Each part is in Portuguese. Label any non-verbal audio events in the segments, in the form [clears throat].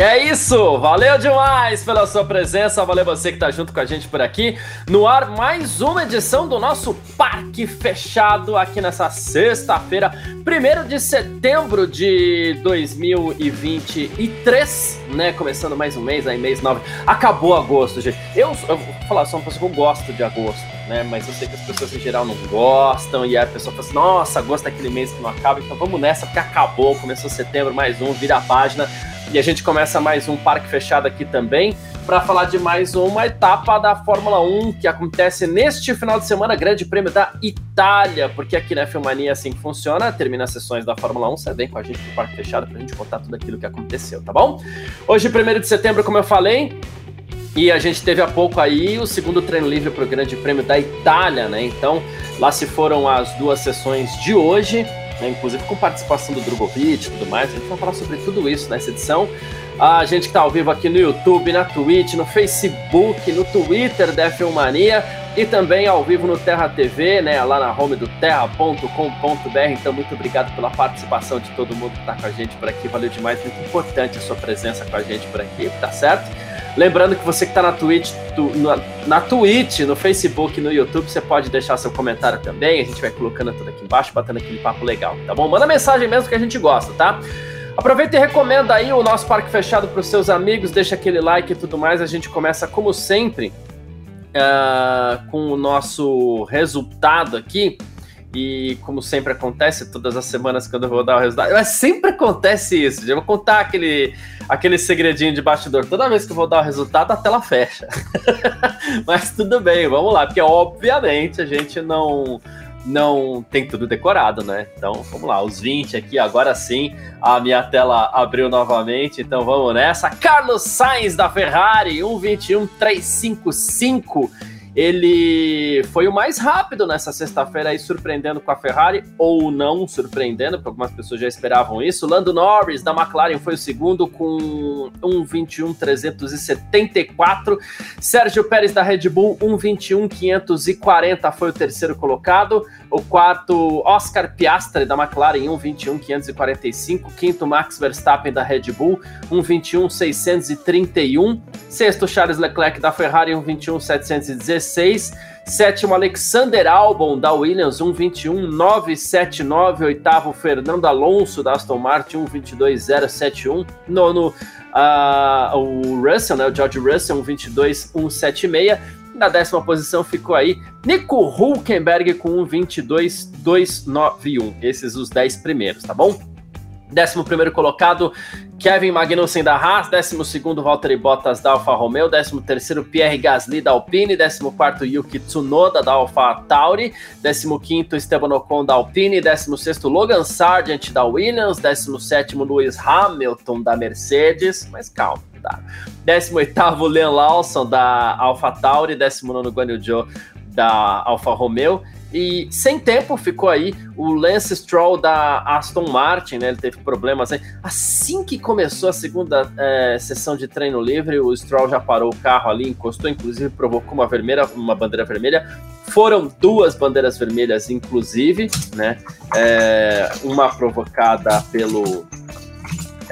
É isso, valeu demais pela sua presença, valeu você que tá junto com a gente por aqui. No ar, mais uma edição do nosso Parque Fechado aqui nessa sexta-feira, 1 de setembro de 2023, né? Começando mais um mês, aí mês 9. Acabou agosto, gente. Eu, eu vou falar, sou uma pessoa que eu gosto de agosto, né? Mas eu sei que as pessoas em geral não gostam, e a pessoa fala assim: nossa, agosto é aquele mês que não acaba, então vamos nessa, porque acabou, começou setembro, mais um, vira a página. E a gente começa mais um parque fechado aqui também para falar de mais uma etapa da Fórmula 1 que acontece neste final de semana, Grande Prêmio da Itália, porque aqui na Filmania é assim que funciona, termina as sessões da Fórmula 1, você vem com a gente pro parque fechado para a gente contar tudo aquilo que aconteceu, tá bom? Hoje, 1 de setembro, como eu falei, e a gente teve há pouco aí o segundo treino livre para o Grande Prêmio da Itália, né? Então, lá se foram as duas sessões de hoje né, inclusive com participação do Drogovic e tudo mais. A gente vai falar sobre tudo isso nessa edição. A gente que está ao vivo aqui no YouTube, na Twitch, no Facebook, no Twitter da F1 Mania e também ao vivo no Terra TV, né, lá na home do terra.com.br. Então, muito obrigado pela participação de todo mundo que está com a gente por aqui. Valeu demais, muito importante a sua presença com a gente por aqui, tá certo? Lembrando que você que está na Twitch, tu, na, na Twitch, no Facebook, no YouTube, você pode deixar seu comentário também. A gente vai colocando tudo aqui embaixo, batendo aquele papo legal, tá bom? Manda mensagem mesmo que a gente gosta, tá? Aproveita e recomenda aí o nosso parque fechado para os seus amigos, deixa aquele like e tudo mais. A gente começa, como sempre, uh, com o nosso resultado aqui. E como sempre acontece, todas as semanas quando eu vou dar o resultado, mas sempre acontece isso. Eu vou contar aquele, aquele segredinho de bastidor. Toda vez que eu vou dar o resultado, a tela fecha. [laughs] mas tudo bem, vamos lá, porque obviamente a gente não não tem tudo decorado, né? Então vamos lá, os 20 aqui, agora sim a minha tela abriu novamente, então vamos nessa. Carlos Sainz da Ferrari, 1.21.355 ele foi o mais rápido nessa sexta-feira aí, surpreendendo com a Ferrari, ou não surpreendendo, porque algumas pessoas já esperavam isso. Lando Norris, da McLaren, foi o segundo com 1,21,374. Sérgio Pérez, da Red Bull, 1,21,540 foi o terceiro colocado. O quarto, Oscar Piastri, da McLaren, 1,21,545. Quinto, Max Verstappen, da Red Bull, 1,21,631. Sexto, Charles Leclerc, da Ferrari, 1,21,716. 16. Sétimo, Alexander Albon, da Williams, 1,21,979. Oitavo, Fernando Alonso, da Aston Martin, 1,22,071. Nono, uh, o Russell, né, o George Russell, 1,22,176. Na décima posição ficou aí Nico Hulkenberg com 1,22,291. Esses os 10 primeiros, tá bom? Décimo primeiro colocado, Kevin Magnussen da Haas, 12 Valtteri Bottas da Alfa Romeo, 13 Pierre Gasly da Alpine, 14 Yuki Tsunoda da Alfa Tauri, 15 Esteban Ocon da Alpine, 16 Logan Sargent da Williams, 17 Lewis Hamilton da Mercedes, mas calma, tá? 18 Leon Lawson da Alfa Tauri, 19 Guan Yu Zhou da Alfa Romeo e sem tempo ficou aí o Lance Stroll da Aston Martin, né? Ele teve problemas aí. Assim que começou a segunda é, sessão de treino livre, o Stroll já parou o carro ali, encostou, inclusive provocou uma vermelha, uma bandeira vermelha. Foram duas bandeiras vermelhas, inclusive, né? É, uma provocada pelo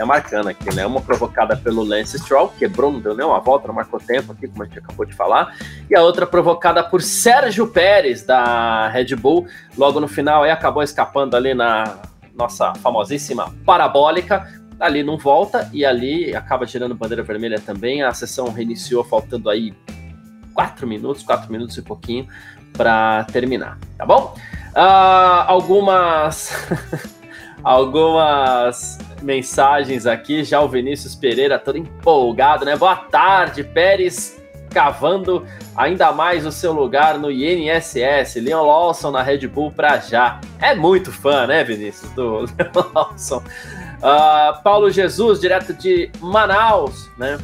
é marcando aqui, né? Uma provocada pelo Lance Stroll, quebrou, não deu nem uma volta, não marcou tempo aqui, como a gente acabou de falar. E a outra provocada por Sérgio Pérez, da Red Bull, logo no final, aí acabou escapando ali na nossa famosíssima parabólica. Ali não volta e ali acaba girando bandeira vermelha também. A sessão reiniciou faltando aí quatro minutos, quatro minutos e pouquinho para terminar, tá bom? Uh, algumas [laughs] algumas mensagens aqui. Já o Vinícius Pereira todo empolgado, né? Boa tarde, Pérez cavando ainda mais o seu lugar no INSS. Leon Lawson na Red Bull para já. É muito fã, né, Vinícius, do [laughs] Leon Lawson. Uh, Paulo Jesus, direto de Manaus, né?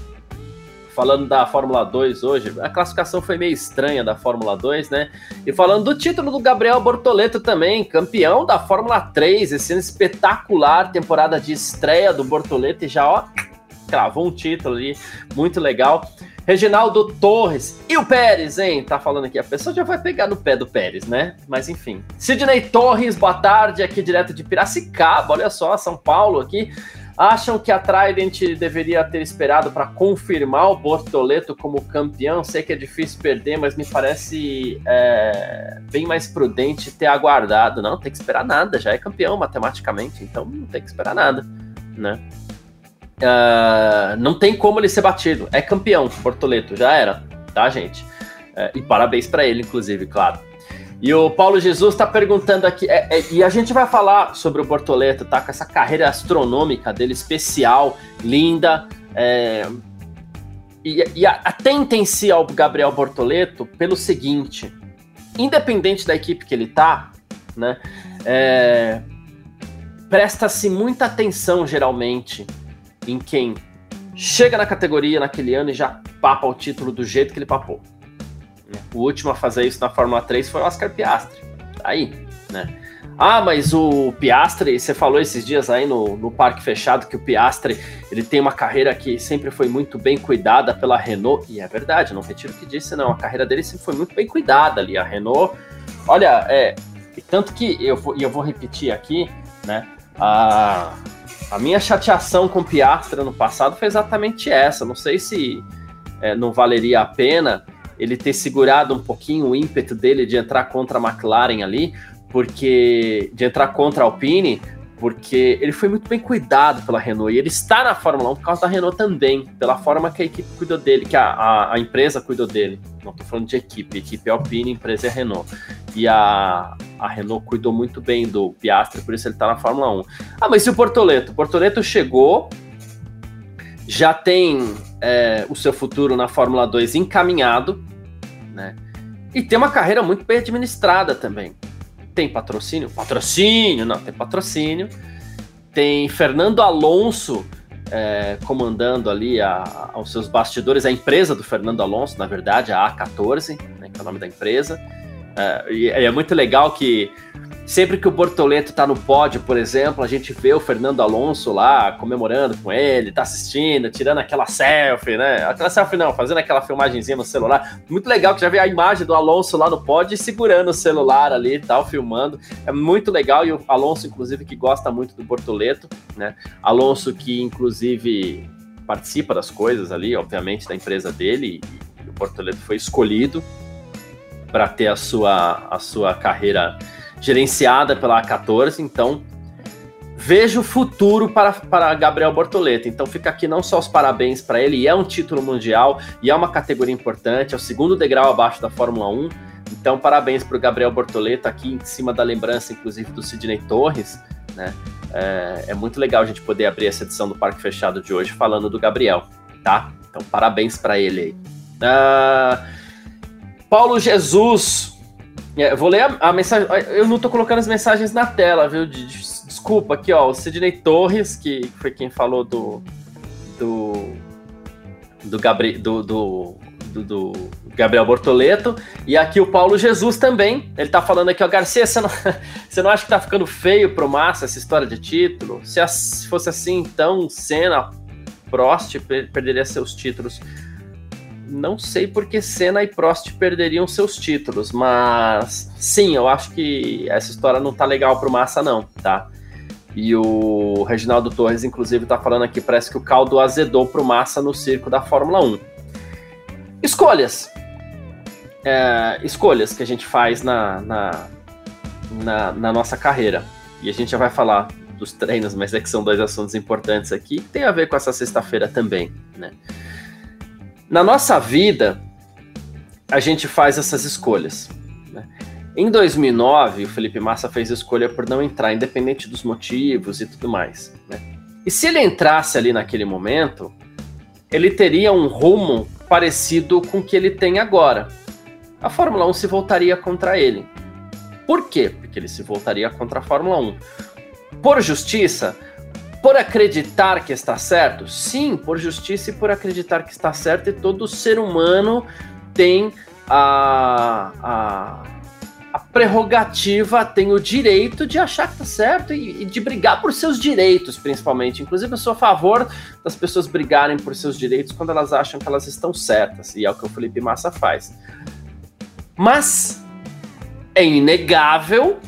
Falando da Fórmula 2 hoje. A classificação foi meio estranha da Fórmula 2, né? E falando do título do Gabriel Bortoleto também, campeão da Fórmula 3, esse ano espetacular, temporada de estreia do Bortoleto e já, ó, cravou um título ali, muito legal. Reginaldo Torres e o Pérez, hein? Tá falando aqui. A pessoa já vai pegar no pé do Pérez, né? Mas enfim. Sidney Torres, boa tarde, aqui direto de Piracicaba. Olha só, São Paulo aqui. Acham que a Trident deveria ter esperado para confirmar o Bortoleto como campeão? Sei que é difícil perder, mas me parece é, bem mais prudente ter aguardado. Não, tem que esperar nada, já é campeão matematicamente, então não tem que esperar nada, né? Uh, não tem como ele ser batido. É campeão, Bortoleto, já era, tá, gente? Uh, e parabéns para ele, inclusive, claro. E o Paulo Jesus está perguntando aqui, é, é, e a gente vai falar sobre o Bortoleto, tá? Com essa carreira astronômica dele, especial, linda. É, e, e atentem-se ao Gabriel Bortoleto pelo seguinte: independente da equipe que ele tá, né? É, presta-se muita atenção, geralmente, em quem chega na categoria naquele ano e já papa o título do jeito que ele papou. O último a fazer isso na Fórmula 3 foi o Oscar Piastri. Tá aí, né? Ah, mas o Piastri, você falou esses dias aí no, no Parque Fechado que o Piastri ele tem uma carreira que sempre foi muito bem cuidada pela Renault, e é verdade, não retiro o que disse, não. A carreira dele sempre foi muito bem cuidada ali. A Renault, olha, é. Tanto que eu vou, eu vou repetir aqui, né? A, a minha chateação com o Piastra no passado foi exatamente essa. Não sei se é, não valeria a pena ele ter segurado um pouquinho o ímpeto dele de entrar contra a McLaren ali, porque de entrar contra a Alpine, porque ele foi muito bem cuidado pela Renault e ele está na Fórmula 1 por causa da Renault também, pela forma que a equipe cuidou dele, que a, a, a empresa cuidou dele. Não estou falando de equipe, equipe é Alpine, empresa é Renault. E a, a Renault cuidou muito bem do Piastri, por isso ele está na Fórmula 1. Ah, mas e o Portoleto? O Portoleto chegou, já tem é, o seu futuro na Fórmula 2 encaminhado, né? E tem uma carreira muito bem administrada também. Tem patrocínio? Patrocínio, não, tem patrocínio. Tem Fernando Alonso é, comandando ali a, aos seus bastidores, a empresa do Fernando Alonso, na verdade, a A14, né, que é o nome da empresa. É, e é muito legal que Sempre que o Bortoleto tá no pódio, por exemplo, a gente vê o Fernando Alonso lá comemorando com ele, tá assistindo, tirando aquela selfie, né? Aquela selfie não, fazendo aquela filmagenzinha no celular. Muito legal que já vê a imagem do Alonso lá no pódio segurando o celular ali e tal, filmando. É muito legal e o Alonso, inclusive, que gosta muito do Bortoleto, né? Alonso que, inclusive, participa das coisas ali, obviamente, da empresa dele e, e o Bortoleto foi escolhido para ter a sua, a sua carreira gerenciada pela A14, então vejo futuro para, para Gabriel Bortoleto. Então fica aqui não só os parabéns para ele, e é um título mundial, e é uma categoria importante, é o segundo degrau abaixo da Fórmula 1. Então parabéns para o Gabriel Bortoleto aqui em cima da lembrança, inclusive, do Sidney Torres. Né? É, é muito legal a gente poder abrir essa edição do Parque Fechado de hoje falando do Gabriel, tá? Então parabéns para ele aí. Uh, Paulo Jesus é, vou ler a, a, mensagem. Eu não tô colocando as mensagens na tela, viu? Desculpa, aqui, ó. O Sidney Torres, que foi quem falou do. Do. Do, Gabri, do, do, do, do Gabriel Bortoleto. E aqui o Paulo Jesus também. Ele tá falando aqui, ó. Garcia, você não, [laughs] você não acha que tá ficando feio pro Massa essa história de título? Se, se fosse assim, então, Senna, Prost perderia seus títulos não sei porque Senna e Prost perderiam seus títulos, mas sim, eu acho que essa história não tá legal pro Massa, não, tá? E o Reginaldo Torres, inclusive, tá falando aqui, parece que o caldo azedou pro Massa no circo da Fórmula 1. Escolhas. É, escolhas que a gente faz na, na, na, na nossa carreira. E a gente já vai falar dos treinos, mas é que são dois assuntos importantes aqui, que tem a ver com essa sexta-feira também, né? Na nossa vida, a gente faz essas escolhas. Né? Em 2009, o Felipe Massa fez a escolha por não entrar, independente dos motivos e tudo mais. Né? E se ele entrasse ali naquele momento, ele teria um rumo parecido com o que ele tem agora. A Fórmula 1 se voltaria contra ele. Por quê? Porque ele se voltaria contra a Fórmula 1. Por justiça, por acreditar que está certo? Sim, por justiça e por acreditar que está certo, e todo ser humano tem a, a, a prerrogativa, tem o direito de achar que está certo e, e, de brigar por seus direitos, principalmente. Inclusive, eu sou a favor das pessoas brigarem por seus direitos quando elas acham que elas estão certas, e é o que o Felipe Massa faz. Mas é inegável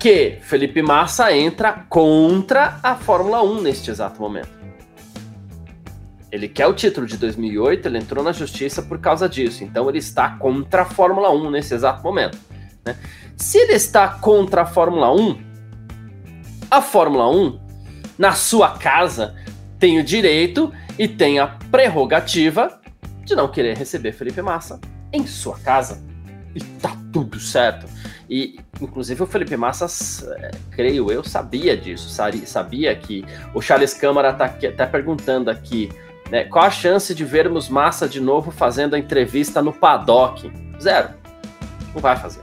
que Felipe Massa entra contra a Fórmula 1 neste exato momento. Ele quer o título de 2008, ele entrou na justiça por causa disso. Então ele está contra a Fórmula 1 nesse exato momento. Né? Se ele está contra a Fórmula 1, a Fórmula 1, na sua casa, tem o direito e tem a prerrogativa de não querer receber Felipe Massa em sua casa. E tá tudo certo. E, inclusive, o Felipe Massa, é, creio eu, sabia disso, sabia que o Charles Câmara está tá perguntando aqui, né, qual a chance de vermos Massa de novo fazendo a entrevista no paddock? Zero. Não vai fazer.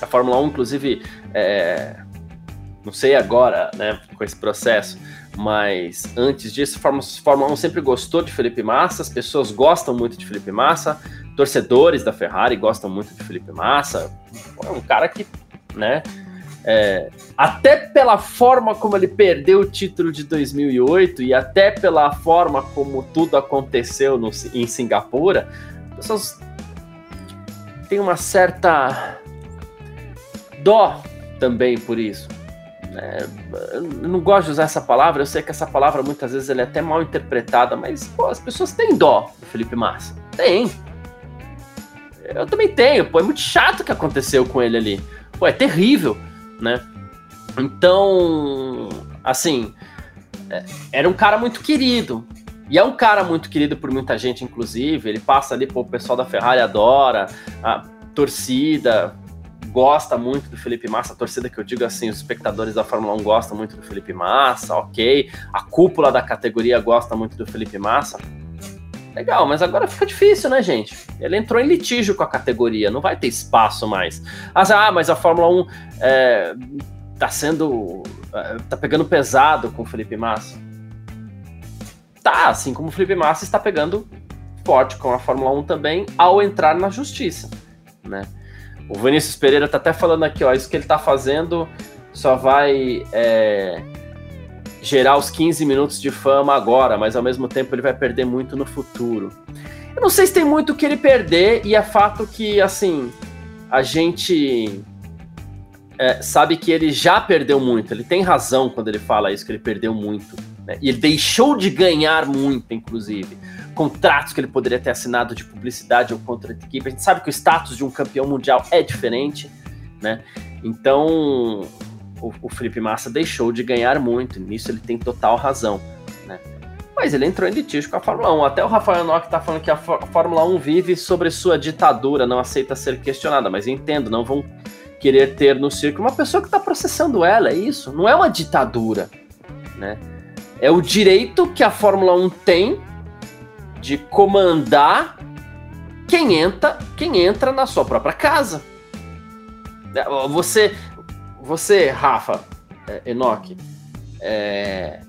A Fórmula 1, inclusive, é, não sei agora, né, com esse processo, mas antes disso, a Fórmula 1 sempre gostou de Felipe Massa, as pessoas gostam muito de Felipe Massa, torcedores da Ferrari gostam muito de Felipe Massa. É um cara que, né? É, até pela forma como ele perdeu o título de 2008 e até pela forma como tudo aconteceu no, em Singapura, as pessoas têm uma certa dó também por isso. É, eu não gosto de usar essa palavra, eu sei que essa palavra muitas vezes é até mal interpretada, mas pô, as pessoas têm dó do Felipe Massa. Tem, eu também tenho, pô, é muito chato o que aconteceu com ele ali. Pô, é terrível, né? Então, assim, é, era um cara muito querido. E é um cara muito querido por muita gente, inclusive. Ele passa ali, pô, o pessoal da Ferrari adora, a torcida gosta muito do Felipe Massa, a torcida que eu digo assim, os espectadores da Fórmula 1 gostam muito do Felipe Massa, ok. A cúpula da categoria gosta muito do Felipe Massa. Legal, mas agora fica difícil, né, gente? Ele entrou em litígio com a categoria, não vai ter espaço mais. Ah, mas a Fórmula 1 é, tá sendo. É, tá pegando pesado com o Felipe Massa. Tá, assim como o Felipe Massa está pegando forte com a Fórmula 1 também ao entrar na justiça, né? O Vinícius Pereira tá até falando aqui, ó, isso que ele tá fazendo só vai é, gerar os 15 minutos de fama agora, mas ao mesmo tempo ele vai perder muito no futuro. Eu não sei se tem muito o que ele perder, e é fato que, assim, a gente é, sabe que ele já perdeu muito. Ele tem razão quando ele fala isso, que ele perdeu muito. Né? E ele deixou de ganhar muito, inclusive. Contratos que ele poderia ter assinado de publicidade ou contra a equipe. A gente sabe que o status de um campeão mundial é diferente, né? Então, o, o Felipe Massa deixou de ganhar muito, nisso ele tem total razão, né? Mas ele entrou em litígio com a Fórmula 1. Até o Rafael Nock está falando que a Fórmula 1 vive sobre sua ditadura, não aceita ser questionada. Mas entendo, não vão querer ter no circo uma pessoa que está processando ela, é isso. Não é uma ditadura, né? É o direito que a Fórmula 1 tem de comandar quem entra, quem entra na sua própria casa. Você, você, Rafa, é, Enoque, é...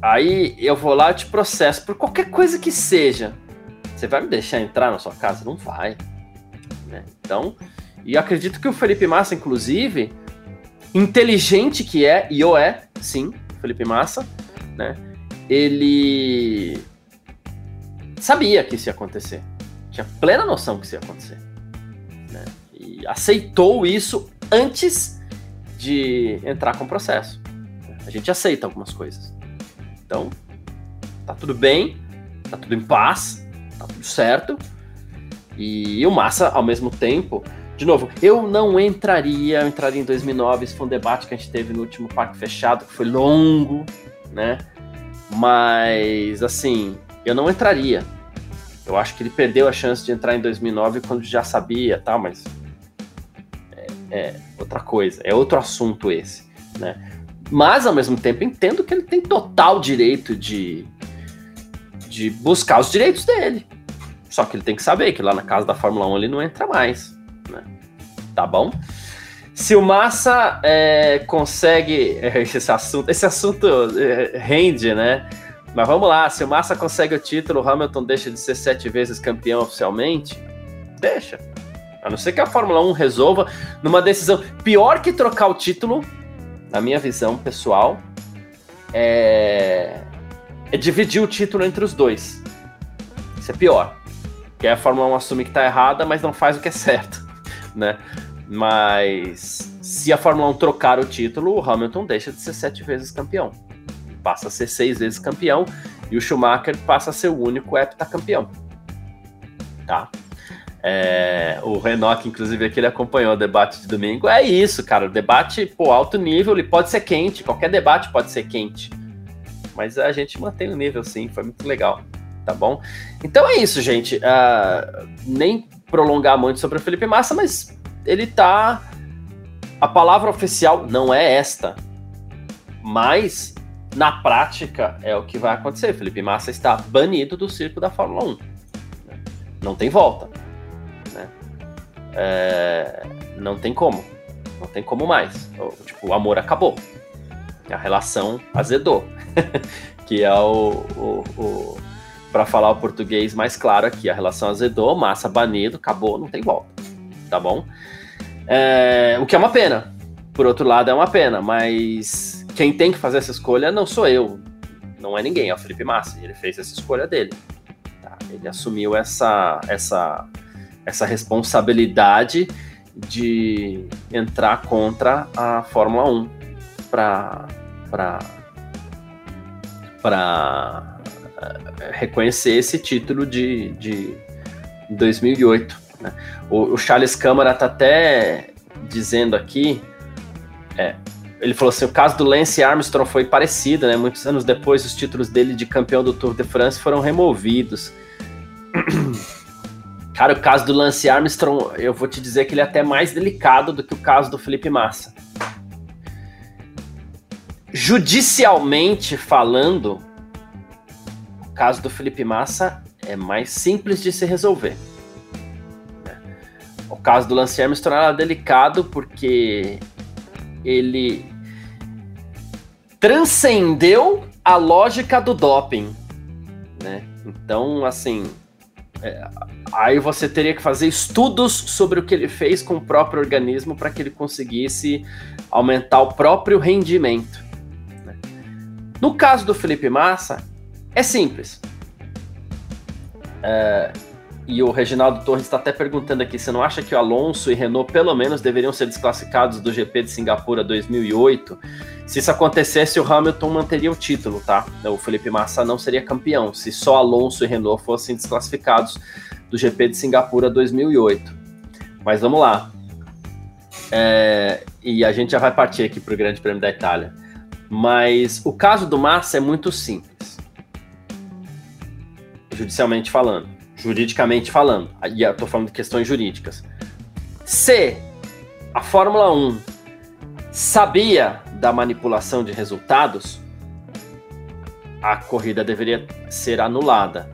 aí eu vou lá e te processo por qualquer coisa que seja. Você vai me deixar entrar na sua casa? Não vai. Né? Então, e acredito que o Felipe Massa, inclusive, inteligente que é, e eu é, sim, Felipe Massa, né? Ele sabia que isso ia acontecer. Tinha plena noção que isso ia acontecer. Né? E aceitou isso antes de entrar com o processo. A gente aceita algumas coisas. Então, tá tudo bem, tá tudo em paz, tá tudo certo. E o Massa, ao mesmo tempo, de novo, eu não entraria, eu entraria em 2009, esse foi um debate que a gente teve no último parque fechado, que foi longo, né? Mas, assim, eu não entraria. Eu acho que ele perdeu a chance de entrar em 2009 quando já sabia, tal, mas é outra coisa, é outro assunto esse, né? Mas ao mesmo tempo entendo que ele tem total direito de, de buscar os direitos dele. Só que ele tem que saber que lá na casa da Fórmula 1 ele não entra mais, né? Tá bom? Se o Massa é, consegue. Esse assunto, esse assunto é, rende, né? Mas vamos lá, se o Massa consegue o título, o Hamilton deixa de ser sete vezes campeão oficialmente? Deixa. A não ser que a Fórmula 1 resolva numa decisão. Pior que trocar o título, na minha visão pessoal, é, é dividir o título entre os dois. Isso é pior. Que a Fórmula 1 assume que está errada, mas não faz o que é certo, [laughs] né? Mas se a Fórmula 1 trocar o título, o Hamilton deixa de ser sete vezes campeão. Passa a ser seis vezes campeão e o Schumacher passa a ser o único heptacampeão. Tá? É, o Renault, inclusive, aqui ele acompanhou o debate de domingo. É isso, cara. O debate, pô, alto nível, ele pode ser quente. Qualquer debate pode ser quente. Mas a gente mantém o nível, sim. Foi muito legal. Tá bom? Então é isso, gente. Uh, nem prolongar muito sobre o Felipe Massa, mas ele tá. A palavra oficial não é esta, mas na prática é o que vai acontecer. Felipe Massa está banido do circo da Fórmula 1. Não tem volta. É... Não tem como. Não tem como mais. Tipo, o amor acabou. A relação azedou. [laughs] que é o, o, o para falar o português mais claro aqui, a relação azedou, massa banido, acabou, não tem volta. Tá bom? É, o que é uma pena. Por outro lado, é uma pena, mas quem tem que fazer essa escolha não sou eu, não é ninguém, é o Felipe Massa. Ele fez essa escolha dele. Tá? Ele assumiu essa, essa, essa responsabilidade de entrar contra a Fórmula 1 para para eh, reconhecer esse título de, de 2008. Né? O, o, Charles Câmara tá até dizendo aqui, é, ele falou assim, o caso do Lance Armstrong foi parecido, né? Muitos anos depois, os títulos dele de campeão do Tour de France foram removidos. [clears throat] Cara, o caso do Lance Armstrong, eu vou te dizer que ele é até mais delicado do que o caso do Felipe Massa. Judicialmente falando, o caso do Felipe Massa é mais simples de se resolver. O caso do Lance Armstrong era delicado porque ele transcendeu a lógica do doping, né? Então, assim, é, aí você teria que fazer estudos sobre o que ele fez com o próprio organismo para que ele conseguisse aumentar o próprio rendimento. Né? No caso do Felipe Massa, é simples. É, e o Reginaldo Torres está até perguntando aqui: você não acha que o Alonso e Renault pelo menos deveriam ser desclassificados do GP de Singapura 2008? Se isso acontecesse, o Hamilton manteria o título, tá? O Felipe Massa não seria campeão, se só Alonso e Renault fossem desclassificados do GP de Singapura 2008. Mas vamos lá. É, e a gente já vai partir aqui para o Grande Prêmio da Itália. Mas o caso do Massa é muito simples, judicialmente falando juridicamente falando, e eu tô falando de questões jurídicas. Se a Fórmula 1 sabia da manipulação de resultados, a corrida deveria ser anulada.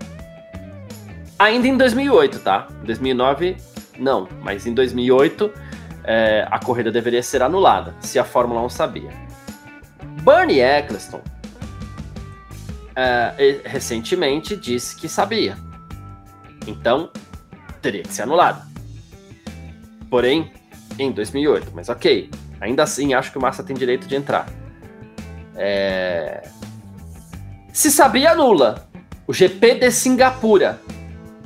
Ainda em 2008, tá? Em 2009, não, mas em 2008 é, a corrida deveria ser anulada, se a Fórmula 1 sabia. Bernie Eccleston é, recentemente disse que sabia então, teria que ser anulado. Porém, em 2008, mas ok. Ainda assim, acho que o Massa tem direito de entrar. É... Se sabia, anula. O GP de Singapura.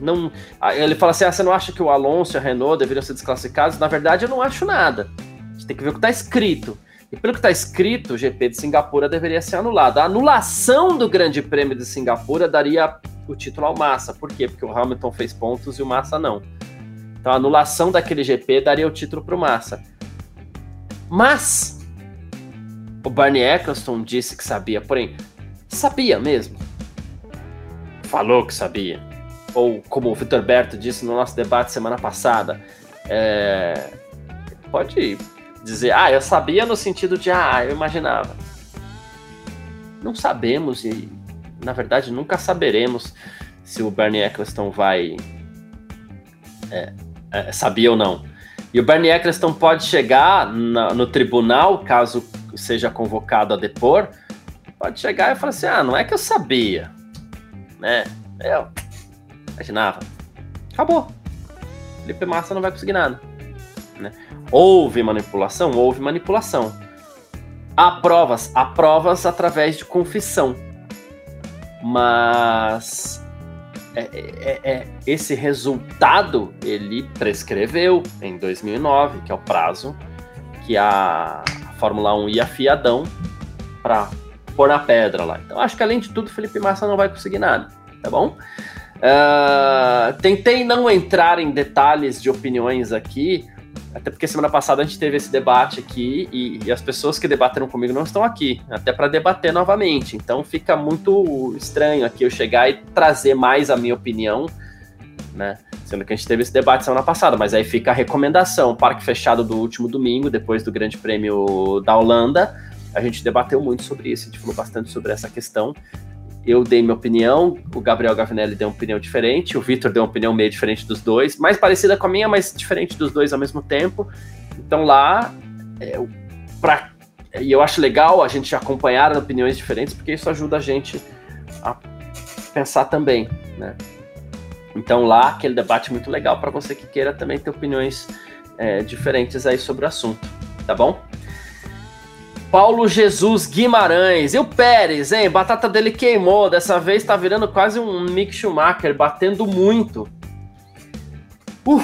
Não, ele fala assim: ah, você não acha que o Alonso e a Renault deveriam ser desclassificados? Na verdade, eu não acho nada. A gente tem que ver o que está escrito. E pelo que está escrito, o GP de Singapura deveria ser anulado. A anulação do Grande Prêmio de Singapura daria o título ao Massa. Por quê? Porque o Hamilton fez pontos e o Massa não. Então a anulação daquele GP daria o título para o Massa. Mas o Barney Eccleston disse que sabia, porém, sabia mesmo? Falou que sabia. Ou como o Vitor Berto disse no nosso debate semana passada, é... pode dizer, ah, eu sabia no sentido de, ah, eu imaginava. Não sabemos e na verdade, nunca saberemos se o Bernie Eccleston vai. É, é, sabia ou não. E o Bernie Eccleston pode chegar na, no tribunal, caso seja convocado a depor, pode chegar e falar assim: ah, não é que eu sabia, né? Eu imaginava. Acabou. Felipe Massa não vai conseguir nada. Né? Houve manipulação? Houve manipulação. Há provas? Há provas através de confissão. Mas é, é, é, esse resultado ele prescreveu em 2009, que é o prazo que a Fórmula 1 ia fiadão para pôr na pedra lá. Então acho que além de tudo, Felipe Massa não vai conseguir nada, tá bom? Uh, tentei não entrar em detalhes de opiniões aqui, até porque semana passada a gente teve esse debate aqui e, e as pessoas que debateram comigo não estão aqui, até para debater novamente. Então fica muito estranho aqui eu chegar e trazer mais a minha opinião, né? Sendo que a gente teve esse debate semana passada, mas aí fica a recomendação: parque fechado do último domingo, depois do Grande Prêmio da Holanda. A gente debateu muito sobre isso, a gente falou bastante sobre essa questão eu dei minha opinião, o Gabriel Gavinelli deu uma opinião diferente, o Vitor deu uma opinião meio diferente dos dois, mais parecida com a minha, mas diferente dos dois ao mesmo tempo. Então lá, é, pra, e eu acho legal a gente acompanhar opiniões diferentes, porque isso ajuda a gente a pensar também, né? Então lá, aquele debate muito legal para você que queira também ter opiniões é, diferentes aí sobre o assunto, tá bom? Paulo Jesus Guimarães. E o Pérez, hein? Batata dele queimou. Dessa vez tá virando quase um Mick Schumacher, batendo muito. Uh,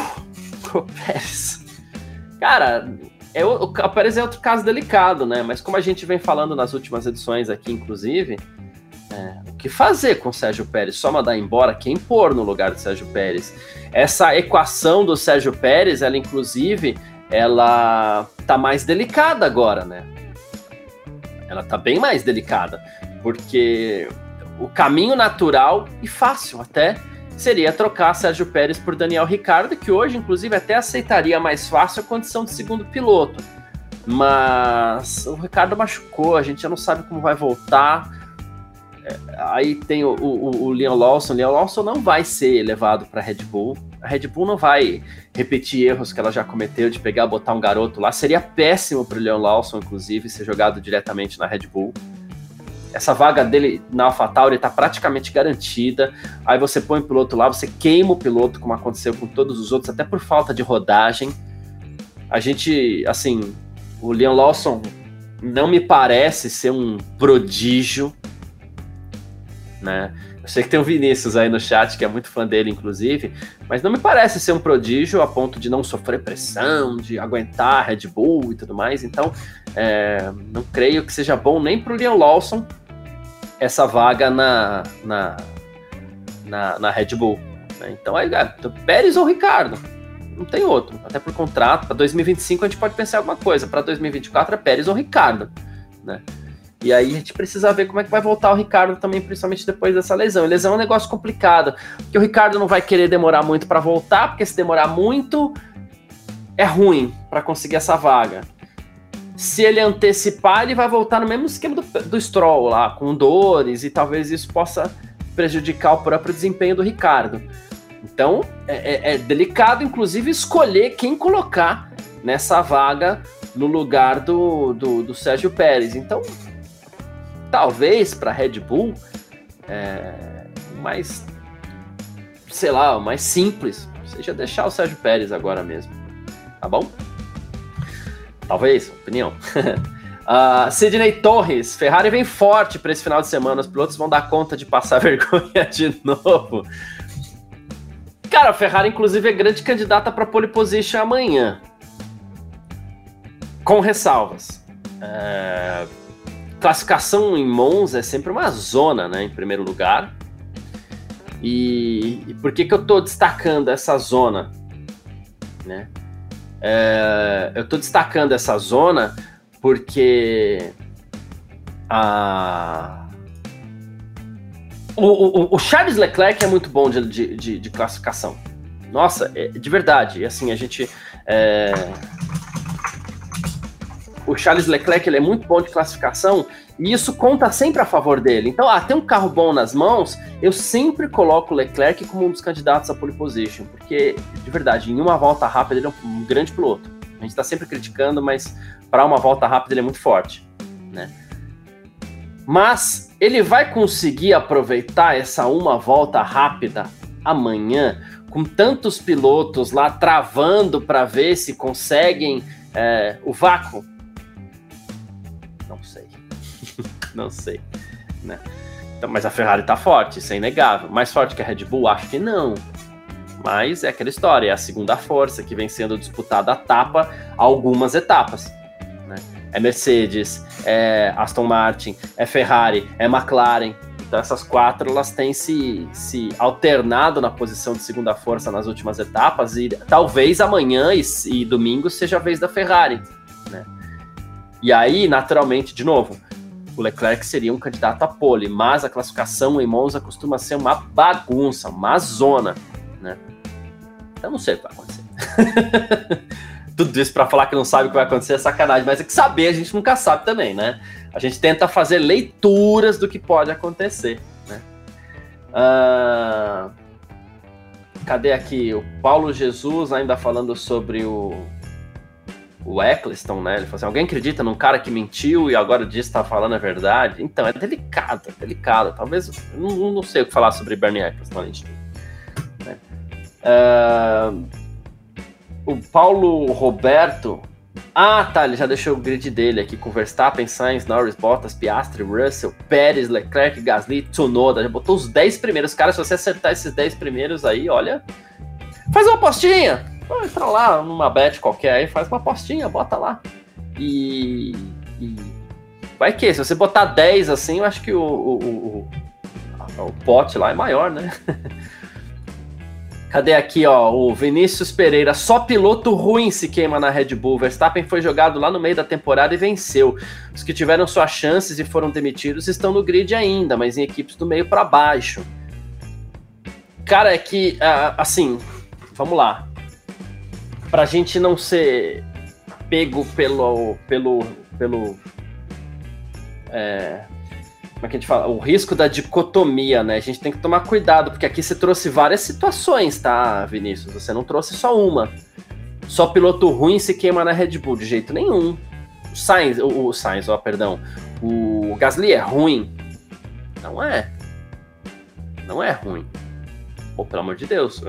[laughs] o Pérez. Cara, é, o, o Pérez é outro caso delicado, né? Mas como a gente vem falando nas últimas edições aqui, inclusive, é, o que fazer com o Sérgio Pérez? Só mandar embora? Quem pôr no lugar do Sérgio Pérez? Essa equação do Sérgio Pérez, ela inclusive, ela tá mais delicada agora, né? Ela tá bem mais delicada, porque o caminho natural e fácil até seria trocar Sérgio Pérez por Daniel Ricardo, que hoje, inclusive, até aceitaria mais fácil a condição de segundo piloto. Mas o Ricardo machucou, a gente já não sabe como vai voltar. É, aí tem o, o, o Leon Lawson. Leon Lawson não vai ser levado para Red Bull. A Red Bull não vai repetir erros que ela já cometeu de pegar botar um garoto lá. Seria péssimo para o Leon Lawson, inclusive, ser jogado diretamente na Red Bull. Essa vaga dele na AlphaTauri está praticamente garantida. Aí você põe o piloto lá, você queima o piloto, como aconteceu com todos os outros, até por falta de rodagem. A gente, assim, o Leon Lawson não me parece ser um prodígio né? Eu sei que tem o Vinícius aí no chat, que é muito fã dele, inclusive, mas não me parece ser um prodígio a ponto de não sofrer pressão, de aguentar Red Bull e tudo mais. Então, é, não creio que seja bom nem para o Leon Lawson essa vaga na, na, na, na Red Bull. Né? Então, aí, é, Pérez ou Ricardo? Não tem outro. Até por contrato, para 2025 a gente pode pensar alguma coisa. Para 2024 é Pérez ou Ricardo. Né? E aí a gente precisa ver como é que vai voltar o Ricardo também, principalmente depois dessa lesão. Lesão é um negócio complicado, porque o Ricardo não vai querer demorar muito para voltar, porque se demorar muito é ruim para conseguir essa vaga. Se ele antecipar, ele vai voltar no mesmo esquema do, do Stroll lá, com dores, e talvez isso possa prejudicar o próprio desempenho do Ricardo. Então é, é, é delicado, inclusive, escolher quem colocar nessa vaga no lugar do, do, do Sérgio Pérez. Então talvez para Red Bull, é, mais, sei lá, mais simples seja deixar o Sérgio Pérez agora mesmo, tá bom? Talvez, opinião. uh, [laughs] Sidney Torres, Ferrari vem forte para esse final de semana, os pilotos vão dar conta de passar [laughs] vergonha de novo. Cara, a Ferrari, inclusive, é grande candidata para pole position amanhã. Com ressalvas. É classificação em Monza é sempre uma zona, né? Em primeiro lugar. E, e por que, que eu estou destacando essa zona? Né? É, eu estou destacando essa zona porque a, o, o, o, Charles Leclerc é muito bom de, de, de classificação. Nossa, é, de verdade. E assim, a gente. É, o Charles Leclerc ele é muito bom de classificação e isso conta sempre a favor dele. Então, ah, um carro bom nas mãos, eu sempre coloco o Leclerc como um dos candidatos à pole position, porque, de verdade, em uma volta rápida ele é um grande piloto. A gente está sempre criticando, mas para uma volta rápida ele é muito forte, né? Mas ele vai conseguir aproveitar essa uma volta rápida amanhã, com tantos pilotos lá travando para ver se conseguem é, o vácuo? [laughs] Não sei. Né? Então, mas a Ferrari tá forte, isso é inegável. Mais forte que a Red Bull? Acho que não. Mas é aquela história, é a segunda força que vem sendo disputada a tapa algumas etapas. Né? É Mercedes, é Aston Martin, é Ferrari, é McLaren. Então essas quatro elas têm se, se alternado na posição de segunda força nas últimas etapas e talvez amanhã e, e domingo seja a vez da Ferrari. Né? E aí, naturalmente, de novo, o Leclerc seria um candidato a pole, mas a classificação em Monza costuma ser uma bagunça, uma zona, né? Eu não sei o que vai acontecer. [laughs] Tudo isso para falar que não sabe o que vai acontecer é sacanagem, mas é que saber a gente nunca sabe também, né? A gente tenta fazer leituras do que pode acontecer, né? Uh... Cadê aqui? O Paulo Jesus ainda falando sobre o o Eccleston, né? Ele falou assim: alguém acredita num cara que mentiu e agora diz que tá falando a verdade? Então, é delicado, é delicado. Talvez. Não, não sei o que falar sobre Bernie Eccleston, além de Né? Uh, o Paulo Roberto. Ah, tá, ele já deixou o grid dele aqui com Verstappen, Sainz, Norris, Bottas, Piastri, Russell, Pérez, Leclerc, Gasly, Tsunoda. Já botou os 10 primeiros. Cara, se você acertar esses 10 primeiros aí, olha. Faz uma apostinha! Entra lá numa bet qualquer aí, faz uma apostinha, bota lá. E, e, vai que, se você botar 10 assim, eu acho que o, o, o, o pote lá é maior, né? [laughs] Cadê aqui, ó? O Vinícius Pereira, só piloto ruim se queima na Red Bull. Verstappen foi jogado lá no meio da temporada e venceu. Os que tiveram suas chances e foram demitidos estão no grid ainda, mas em equipes do meio para baixo. Cara, é que, ah, assim, vamos lá pra gente não ser pego pelo. pelo. pelo. É, como é que a gente fala? O risco da dicotomia, né? A gente tem que tomar cuidado, porque aqui você trouxe várias situações, tá, Vinícius? Você não trouxe só uma. Só piloto ruim se queima na Red Bull, de jeito nenhum. O Sainz, o, o Sainz, ó, perdão. O Gasly é ruim? Não é. Não é ruim. Pô, pelo amor de Deus.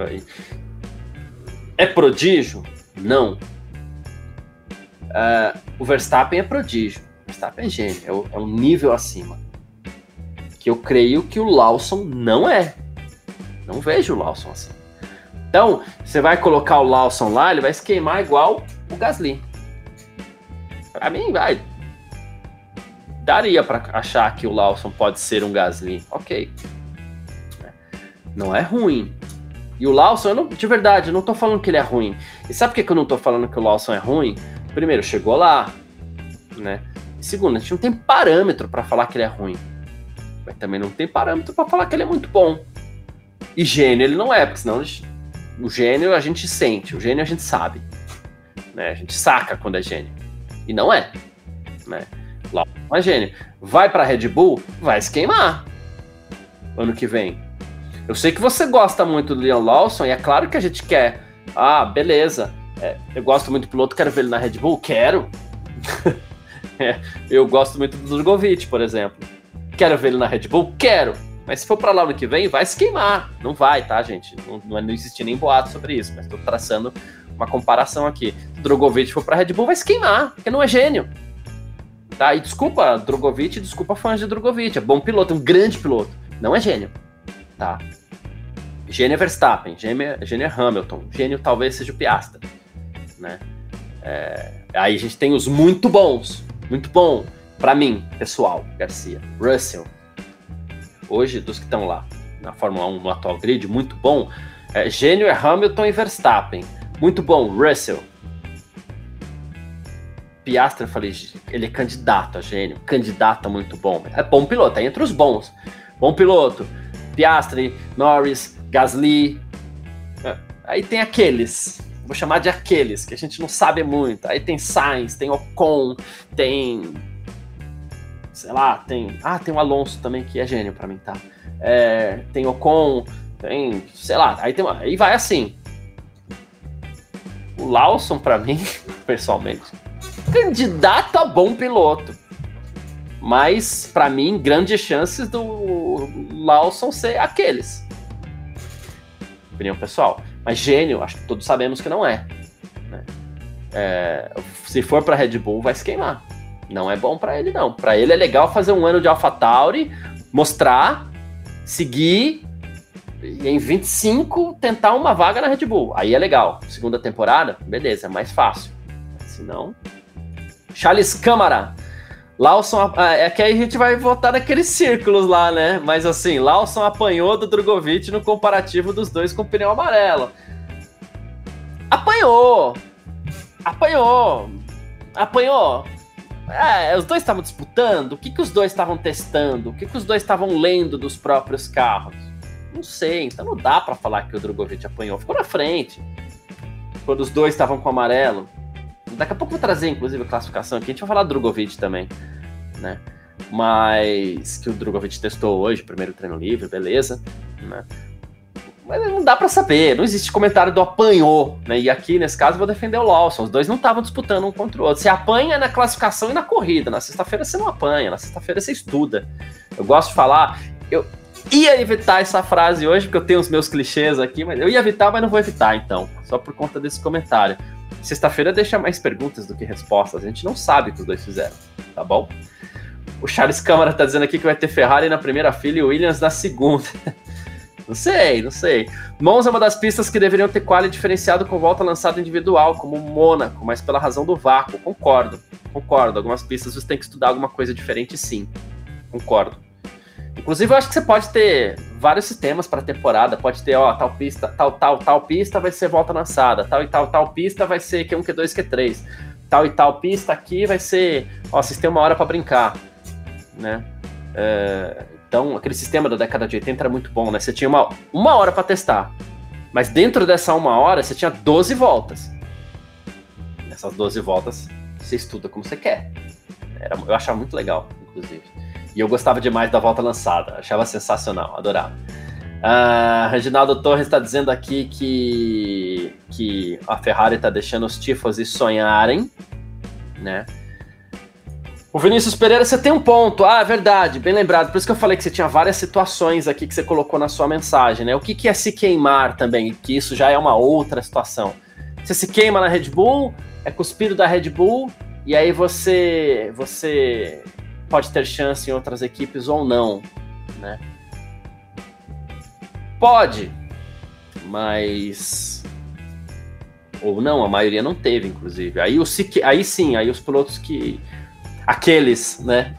É prodígio? Não. Uh, o Verstappen é prodígio. O Verstappen é gênio. É, o, é um nível acima. Que eu creio que o Lawson não é. Não vejo o Lawson assim. Então, você vai colocar o Lawson lá, ele vai se queimar igual o Gasly. Para mim, vai. Daria para achar que o Lawson pode ser um Gasly. Ok. Não é ruim. E o Lawson, eu não, de verdade, eu não tô falando que ele é ruim. E sabe por que, eu não tô falando que o Lawson é ruim? Primeiro, chegou lá, né? Segundo, a gente não tem parâmetro para falar que ele é ruim. Mas também não tem parâmetro para falar que ele é muito bom. E gênio ele não é, porque senão o gênio a gente sente, o gênio a gente sabe. Né? A gente saca quando é gênio. E não é. Né? Lawson é gênio. Vai pra Red Bull, vai se queimar. Ano que vem eu sei que você gosta muito do Leon Lawson e é claro que a gente quer. Ah, beleza. É, eu gosto muito do piloto, quero ver ele na Red Bull? Quero. [laughs] é, eu gosto muito do Drogovic, por exemplo. Quero ver ele na Red Bull? Quero. Mas se for para lá no que vem, vai se queimar. Não vai, tá, gente? Não, não, não existe nem boato sobre isso, mas estou traçando uma comparação aqui. Se Drogovic for para Red Bull, vai se queimar, porque não é gênio. Tá? E desculpa Drogovic, desculpa fãs de Drogovic. É bom piloto, é um grande piloto. Não é gênio. Tá. Gênio é Verstappen, gênio gênio é Hamilton, gênio talvez seja o Piastra, né? É, aí a gente tem os muito bons, muito bom, para mim, pessoal, Garcia, Russell, hoje dos que estão lá na Fórmula 1 no atual grid, muito bom. É, gênio é Hamilton e Verstappen, muito bom, Russell. Piastra, eu falei, ele é candidato a gênio, candidato muito bom. É bom piloto, é entre os bons. Bom piloto, Piastri, Norris, Gasly. Aí tem aqueles, vou chamar de aqueles, que a gente não sabe muito. Aí tem Sainz, tem Ocon, tem. Sei lá, tem. Ah, tem o Alonso também, que é gênio para mim, tá? É, tem Ocon, tem. Sei lá, aí, tem aí vai assim. O Lawson, para mim, [laughs] pessoalmente, candidato a bom piloto. Mas, para mim, grandes chances do Lawson ser aqueles. Opinião pessoal. Mas gênio, acho que todos sabemos que não é. Né? é se for para Red Bull, vai se queimar. Não é bom para ele, não. Para ele é legal fazer um ano de AlphaTauri, mostrar, seguir e em 25 tentar uma vaga na Red Bull. Aí é legal. Segunda temporada, beleza, é mais fácil. Se não. Charles Câmara. Lawson. É que aí a gente vai voltar naqueles círculos lá, né? Mas assim, Lawson apanhou do Drogovic no comparativo dos dois com pneu amarelo. Apanhou! Apanhou! Apanhou! É, os dois estavam disputando? O que, que os dois estavam testando? O que, que os dois estavam lendo dos próprios carros? Não sei, então não dá para falar que o Drogovic apanhou. Ficou na frente. Quando os dois estavam com amarelo. Daqui a pouco vou trazer, inclusive, a classificação aqui. A gente vai falar do Drogovic também, né? Mas que o Drogovic testou hoje, primeiro treino livre, beleza, né? Mas não dá para saber, não existe comentário do apanhou, né? E aqui, nesse caso, vou defender o Lawson. Os dois não estavam disputando um contra o outro. Você apanha na classificação e na corrida. Na sexta-feira você não apanha, na sexta-feira você estuda. Eu gosto de falar, eu ia evitar essa frase hoje, porque eu tenho os meus clichês aqui, mas eu ia evitar, mas não vou evitar, então, só por conta desse comentário. Sexta-feira deixa mais perguntas do que respostas. A gente não sabe o que os dois fizeram, tá bom? O Charles Câmara tá dizendo aqui que vai ter Ferrari na primeira fila e Williams na segunda. [laughs] não sei, não sei. Monza é uma das pistas que deveriam ter quali diferenciado com volta lançada individual, como Mônaco, mas pela razão do vácuo. Concordo, concordo. Algumas pistas você tem que estudar alguma coisa diferente, sim. Concordo. Inclusive, eu acho que você pode ter vários sistemas para temporada. Pode ter, ó, tal pista, tal, tal, tal pista vai ser volta lançada, tal e tal, tal pista vai ser Q1, Q2, Q3. Tal e tal pista aqui vai ser, ó, sistema hora para brincar, né? É, então, aquele sistema da década de 80 era muito bom, né? Você tinha uma, uma hora para testar, mas dentro dessa uma hora você tinha 12 voltas. Nessas 12 voltas, você estuda como você quer. Era, eu achava muito legal, inclusive. E eu gostava demais da volta lançada, achava sensacional, adorava. Uh, Reginaldo Torres está dizendo aqui que, que a Ferrari está deixando os tifosi sonharem, né? O Vinícius Pereira, você tem um ponto. Ah, é verdade, bem lembrado. Por isso que eu falei que você tinha várias situações aqui que você colocou na sua mensagem, né? O que, que é se queimar também? Que isso já é uma outra situação. Você se queima na Red Bull, é cuspido da Red Bull, e aí você, você pode ter chance em outras equipes ou não, né? Pode, mas ou não, a maioria não teve, inclusive. Aí, o, aí sim, aí os pilotos que aqueles, né?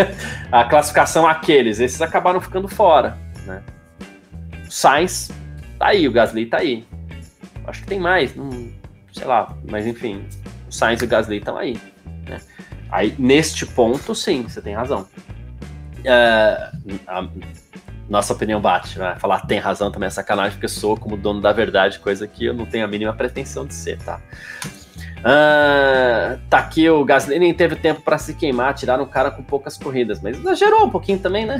[laughs] a classificação aqueles, esses acabaram ficando fora, né? O Sainz tá aí, o Gasly tá aí. Acho que tem mais, não, sei lá, mas enfim, o Sainz e o Gasly estão aí? Aí, neste ponto, sim, você tem razão. É, a nossa opinião bate, né? Falar tem razão também é sacanagem, porque sou como dono da verdade, coisa que eu não tenho a mínima pretensão de ser, tá? Uh, tá aqui, o Gasly nem teve tempo para se queimar, tiraram um cara com poucas corridas, mas exagerou um pouquinho também, né?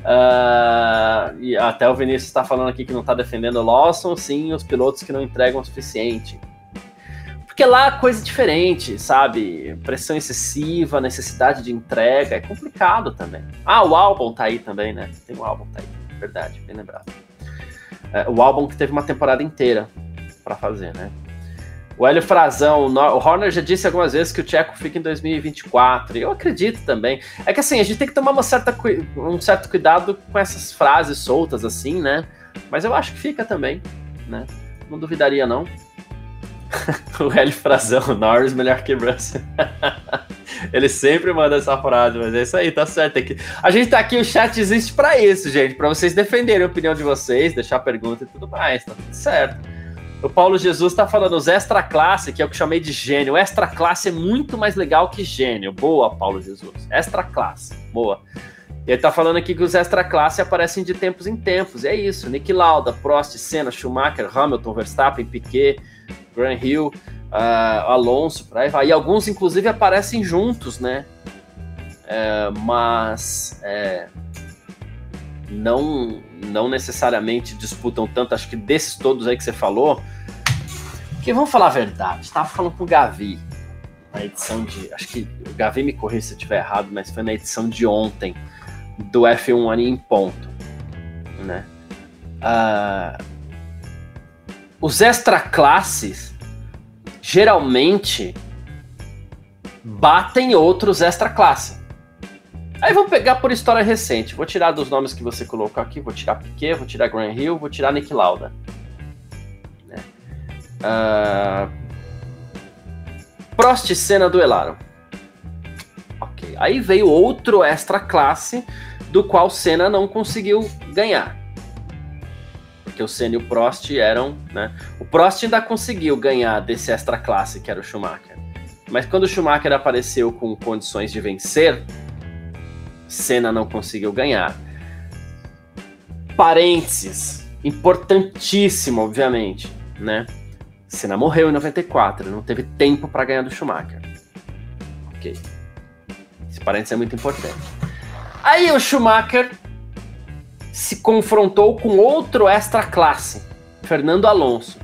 uh, [laughs] e até o Vinícius está falando aqui que não está defendendo o Lawson, sim, os pilotos que não entregam o suficiente. Porque lá coisa diferente, sabe? Pressão excessiva, necessidade de entrega, é complicado também. Ah, o álbum tá aí também, né? Tem o álbum tá aí, verdade, bem lembrado. É, o álbum que teve uma temporada inteira para fazer, né? O Hélio Frazão, o Horner já disse algumas vezes que o Tcheco fica em 2024, e eu acredito também. É que assim, a gente tem que tomar uma certa, um certo cuidado com essas frases soltas assim, né? Mas eu acho que fica também, né? Não duvidaria não. [laughs] o Hélio Frazão, Norris melhor que Russell. [laughs] Ele sempre manda essa frase, mas é isso aí, tá certo. É que... A gente tá aqui, o chat existe para isso, gente, para vocês defenderem a opinião de vocês, deixar pergunta e tudo mais, tá tudo certo. O Paulo Jesus tá falando os extra classe, que é o que chamei de gênio. Extra classe é muito mais legal que gênio. Boa, Paulo Jesus. Extra classe, boa. Ele tá falando aqui que os extra classe aparecem de tempos em tempos. É isso. Nick Lauda, Prost, Senna, Schumacher, Hamilton, Verstappen, Piquet, Graham Hill, uh, Alonso, por aí vai. E alguns, inclusive, aparecem juntos, né? É, mas é, não, não necessariamente disputam tanto. Acho que desses todos aí que você falou, que vamos falar a verdade, estava falando com o Gavi na edição de. Acho que o Gavi me corrija se eu estiver errado, mas foi na edição de ontem do F1 ali em ponto, né? Uh, os extra classes geralmente batem outros extra classe. Aí vamos pegar por história recente. Vou tirar dos nomes que você colocou aqui. Vou tirar Piquet, vou tirar Graham Hill, vou tirar Nick Lauda. Né? Uh... Prost e Senna duelaram. Ok. Aí veio outro extra classe do qual Senna não conseguiu ganhar. Porque o Senna e o Prost eram, né? O Prost ainda conseguiu ganhar desse extra classe que era o Schumacher. Mas quando o Schumacher apareceu com condições de vencer, Senna não conseguiu ganhar. Parênteses, importantíssimo, obviamente, né? Senna morreu em 94, não teve tempo para ganhar do Schumacher. Ok. Esse parênteses é muito importante. Aí o Schumacher se confrontou com outro extra classe, Fernando Alonso.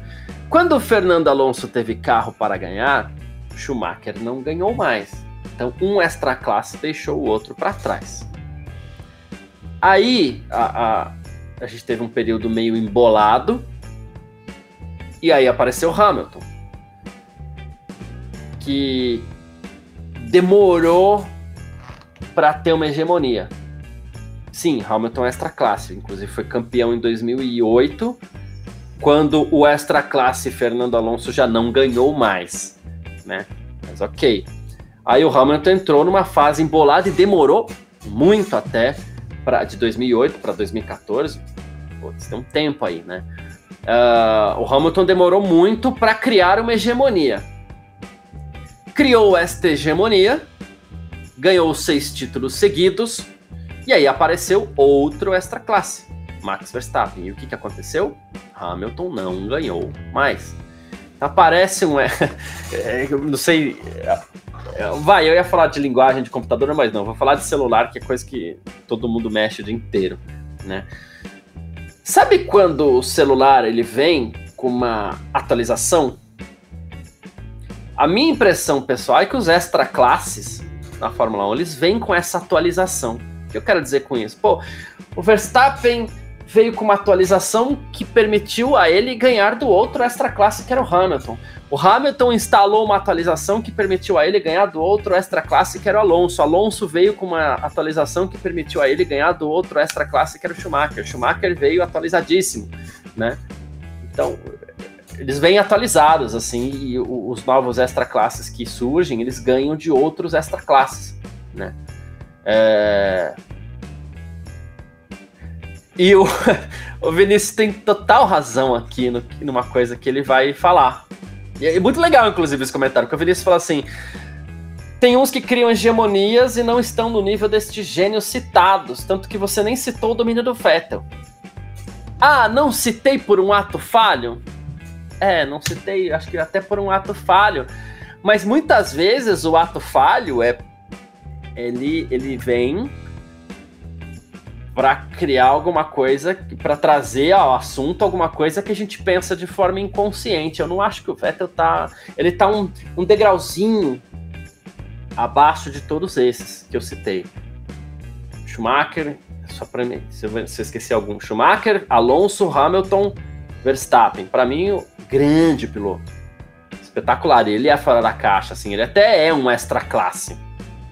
Quando o Fernando Alonso teve carro para ganhar, Schumacher não ganhou mais. Então um extra classe deixou o outro para trás. Aí a, a, a gente teve um período meio embolado. E aí apareceu Hamilton. Que demorou para ter uma hegemonia. Sim, Hamilton é extra classe, inclusive foi campeão em 2008, quando o extra classe Fernando Alonso já não ganhou mais, né? Mas ok. Aí o Hamilton entrou numa fase embolada e demorou muito até pra, de 2008 para 2014. Putz, tem um tempo aí, né? Uh, o Hamilton demorou muito para criar uma hegemonia. Criou esta hegemonia ganhou seis títulos seguidos, e aí apareceu outro extra classe, Max Verstappen. E o que, que aconteceu? Hamilton não ganhou mais. Aparece um. [laughs] É, é, não sei. É, vai, eu ia falar de linguagem de computador, mas não, vou falar de celular, que é coisa que todo mundo mexe o dia inteiro, né? Sabe quando o celular ele vem com uma atualização? A minha impressão pessoal é que os extra classes na Fórmula 1, eles vêm com essa atualização. O que eu quero dizer com isso? Pô, o Verstappen veio com uma atualização que permitiu a ele ganhar do outro extra classe que era o Hamilton. O Hamilton instalou uma atualização que permitiu a ele ganhar do outro extra classe que era o Alonso. O Alonso veio com uma atualização que permitiu a ele ganhar do outro extra classe que era o Schumacher. O Schumacher veio atualizadíssimo, né? Então, eles vêm atualizados, assim, e os novos extra classes que surgem, eles ganham de outros extra classes, né? É... E o, [laughs] o Vinícius tem total razão aqui no, numa coisa que ele vai falar. E é muito legal, inclusive, esse comentário, porque o Vinícius fala assim: tem uns que criam hegemonias e não estão no nível destes gênios citados, tanto que você nem citou o domínio do Vettel. Ah, não citei por um ato falho? É, não citei, acho que até por um ato falho. Mas muitas vezes o ato falho é. Ele, ele vem para criar alguma coisa, para trazer ao assunto alguma coisa que a gente pensa de forma inconsciente. Eu não acho que o Vettel tá. Ele tá um, um degrauzinho abaixo de todos esses que eu citei. Schumacher, só para mim, se eu, se eu esqueci algum. Schumacher, Alonso, Hamilton, Verstappen. Para mim, grande piloto. Espetacular. Ele é fora da caixa, assim. Ele até é um extra classe.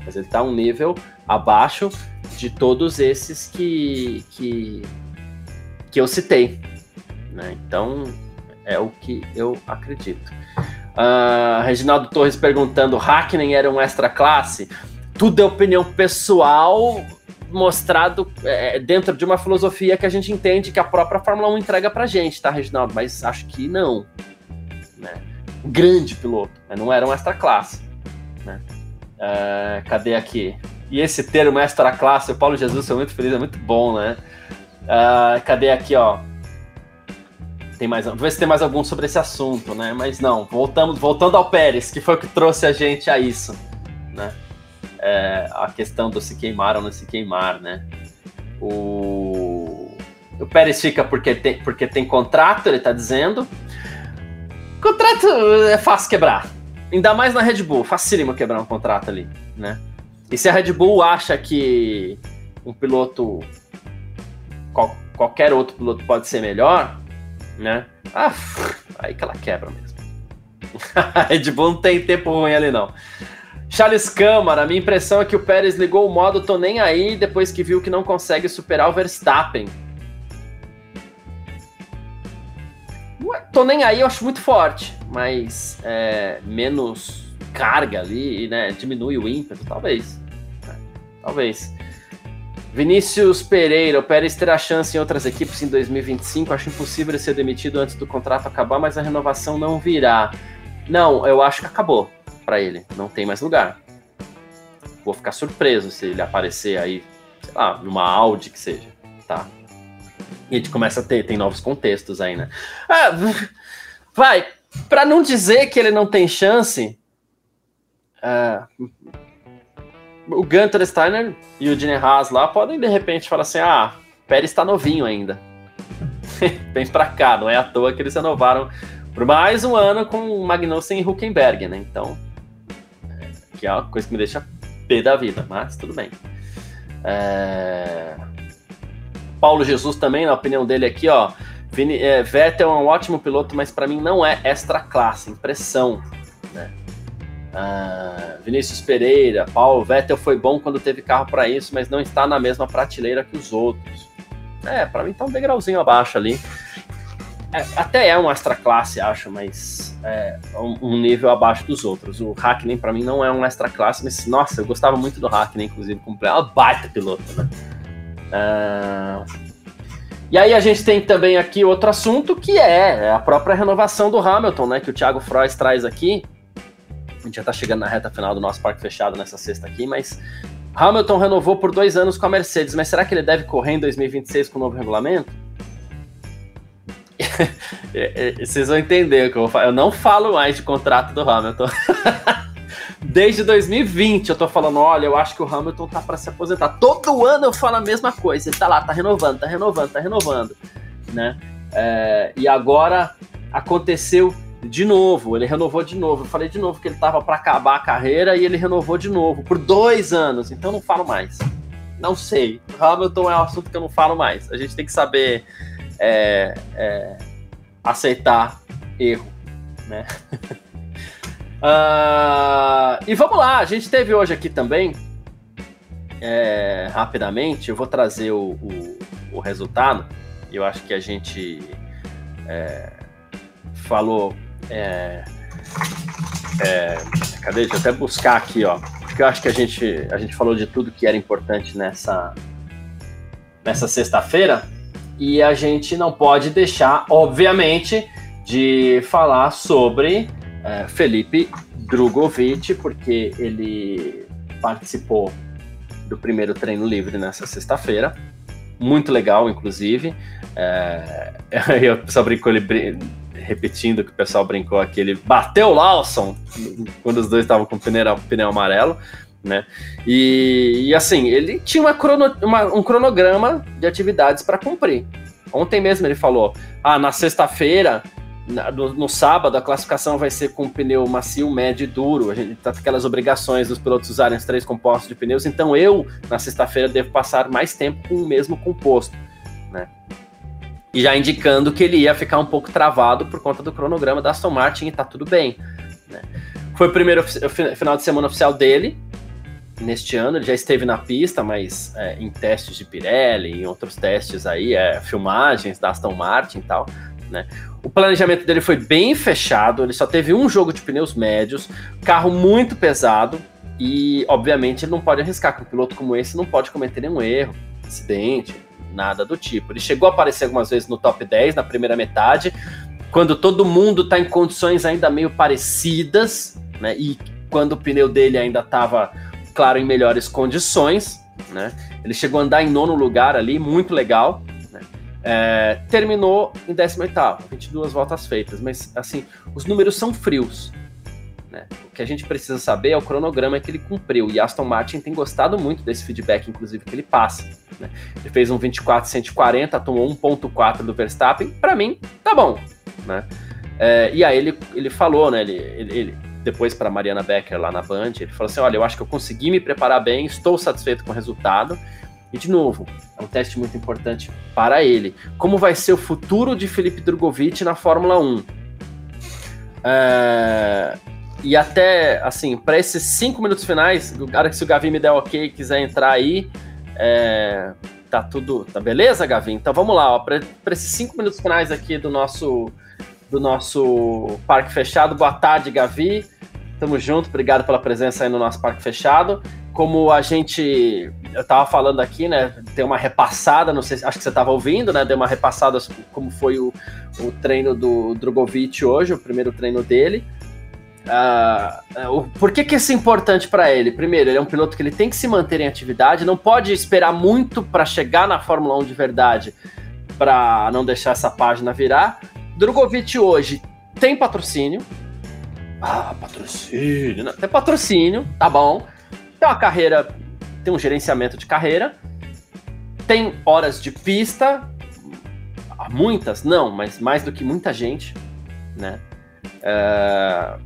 Mas ele tá um nível abaixo de todos esses que, que, que eu citei. Né? Então, é o que eu acredito. Uh, Reginaldo Torres perguntando: Hackney era um extra classe? Tudo é opinião pessoal mostrado é, dentro de uma filosofia que a gente entende que a própria Fórmula 1 entrega pra gente, tá, Reginaldo? Mas acho que não. Né? Grande piloto, né? não era um extra classe. Né? Uh, cadê aqui? E esse termo extra classe, o Paulo Jesus foi muito feliz, é muito bom, né? Uh, cadê aqui, ó? Tem mais, vamos ver se tem mais algum sobre esse assunto, né? Mas não, voltamos, voltando ao Pérez, que foi o que trouxe a gente a isso, né? É, a questão do se queimar ou não se queimar, né? O, o Pérez fica porque tem, porque tem contrato, ele tá dizendo. Contrato é fácil quebrar. Ainda mais na Red Bull, facílimo quebrar um contrato ali, né? E se a Red Bull acha que um piloto, qual, qualquer outro piloto pode ser melhor, né? Ah, aí que ela quebra mesmo. [laughs] a Red Bull não tem tempo ruim ali, não. Charles Câmara, minha impressão é que o Pérez ligou o modo tô nem aí depois que viu que não consegue superar o Verstappen. Tô nem aí, eu acho muito forte, mas é, menos carga ali, né? Diminui o ímpeto, talvez. Né? Talvez. Vinícius Pereira, o Pérez terá chance em outras equipes em 2025. Acho impossível ele ser demitido antes do contrato acabar, mas a renovação não virá. Não, eu acho que acabou para ele. Não tem mais lugar. Vou ficar surpreso se ele aparecer aí, sei lá, numa Audi que seja, tá? E a gente começa a ter, tem novos contextos aí, né? Ah, [laughs] vai, para não dizer que ele não tem chance, uh, o Gunter Steiner e o Gene Haas lá podem de repente falar assim: ah, Pérez está novinho ainda. [laughs] Vem pra cá, não é à toa que eles renovaram por mais um ano com Magnussen e Huckenberg, né? Então, que é coisa que me deixa pé da vida, mas tudo bem. É... Paulo Jesus também, na opinião dele aqui, ó. Vini, é, Vettel é um ótimo piloto, mas para mim não é extra classe, impressão. Né? Ah, Vinícius Pereira, Paulo Vettel foi bom quando teve carro para isso, mas não está na mesma prateleira que os outros. É, para mim tá um degrauzinho abaixo ali. É, até é um extra classe, acho, mas é um, nível abaixo dos outros. O Hackney para mim não é um extra classe, mas nossa, eu gostava muito do Hackney, inclusive, como é uma baita piloto, né? Ah, e aí a gente tem também aqui outro assunto que é a própria renovação do Hamilton, né? Que o Thiago Frois traz aqui. A gente já tá chegando na reta final do nosso parque fechado nessa sexta aqui, mas Hamilton renovou por dois anos com a Mercedes, mas será que ele deve correr em 2026 com o novo regulamento? [laughs] Vocês vão entender o que eu vou falar. Eu não falo mais de contrato do Hamilton. [laughs] Desde 2020 eu tô falando, olha, eu acho que o Hamilton tá para se aposentar. Todo ano eu falo a mesma coisa. Ele tá lá, tá renovando, tá renovando, tá renovando, né? É, e agora aconteceu de novo, ele renovou de novo. Eu falei de novo que ele tava para acabar a carreira e ele renovou de novo por dois anos. Então não falo mais. Não sei. Hamilton é um assunto que eu não falo mais. A gente tem que saber é, é, aceitar erro, né? uh, [laughs] e vamos lá, a gente teve hoje aqui também, é, rapidamente, eu vou trazer o, o, o, resultado. Eu acho que a gente é, falou é, é, cadê? Deixa eu até buscar aqui, ó. Porque eu acho que a gente, a gente falou de tudo que era importante nessa, nessa sexta-feira. E a gente não pode deixar, obviamente, de falar sobre é, Felipe Drogovic, porque ele participou do primeiro treino livre nessa sexta-feira. Muito legal, inclusive. É, [laughs] eu só brincou ele repetindo que o pessoal brincou aqui, ele bateu o Lawson quando os dois estavam com o pneu, pneu amarelo, né? E, e assim, ele tinha uma crono, uma, um cronograma de atividades para cumprir. Ontem mesmo ele falou: ah, na sexta-feira, no, no, sábado, a classificação vai ser com pneu macio, médio e duro. A gente tá com aquelas obrigações dos pilotos usarem os três compostos de pneus, então eu, na sexta-feira, devo passar mais tempo com o mesmo composto, né? e já indicando que ele ia ficar um pouco travado por conta do cronograma da Aston Martin e tá tudo bem. Né? Foi o primeiro final de semana oficial dele neste ano, ele já esteve na pista, mas é, em testes de Pirelli, em outros testes aí, é, filmagens da Aston Martin e tal. Né? O planejamento dele foi bem fechado, ele só teve um jogo de pneus médios, carro muito pesado e, obviamente, ele não pode arriscar, um piloto como esse não pode cometer nenhum erro, acidente, nada do tipo. Ele chegou a aparecer algumas vezes no top 10 na primeira metade, quando todo mundo está em condições ainda meio parecidas, né? E quando o pneu dele ainda estava claro, em melhores condições, né? Ele chegou a andar em nono lugar ali, muito legal. Né? É, terminou em 18 22 voltas feitas, mas assim, os números são frios. Né? O que a gente precisa saber é o cronograma que ele cumpriu. E Aston Martin tem gostado muito desse feedback, inclusive, que ele passa. Né? Ele fez um 24-140, tomou 1.4 do Verstappen. Para mim, tá bom. Né? É, e aí ele, ele falou, né? Ele, ele, depois para Mariana Becker lá na Band, ele falou assim: olha, eu acho que eu consegui me preparar bem, estou satisfeito com o resultado. E de novo, é um teste muito importante para ele. Como vai ser o futuro de Felipe Drogovic na Fórmula 1? É, e até, assim, para esses cinco minutos finais, cara se o Gavi me der ok quiser entrar aí, é, tá tudo. Tá beleza, Gavi? Então vamos lá, para esses cinco minutos finais aqui do nosso do nosso parque fechado. Boa tarde, Gavi. Tamo junto, obrigado pela presença aí no nosso parque fechado. Como a gente, eu tava falando aqui, né, tem uma repassada, não sei, acho que você tava ouvindo, né, deu uma repassada como foi o, o treino do Drogovic hoje, o primeiro treino dele. Uh, por que, que isso é importante para ele? Primeiro, ele é um piloto que ele tem que se manter em atividade, não pode esperar muito para chegar na Fórmula 1 de verdade, para não deixar essa página virar. Drogovic hoje tem patrocínio. Ah, patrocínio. Né? Tem patrocínio, tá bom. Tem uma carreira, tem um gerenciamento de carreira. Tem horas de pista. Muitas, não, mas mais do que muita gente, né? É...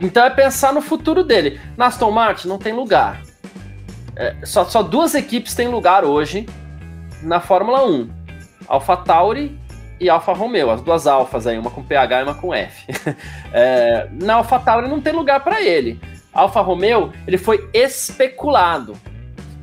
Então é pensar no futuro dele. Na Aston Martin não tem lugar. É, só, só duas equipes têm lugar hoje na Fórmula 1. AlphaTauri e Alfa Romeo, as duas alfas aí, uma com PH e uma com F. [laughs] é, na AlphaTauri não tem lugar para ele. Alfa Romeo, ele foi especulado.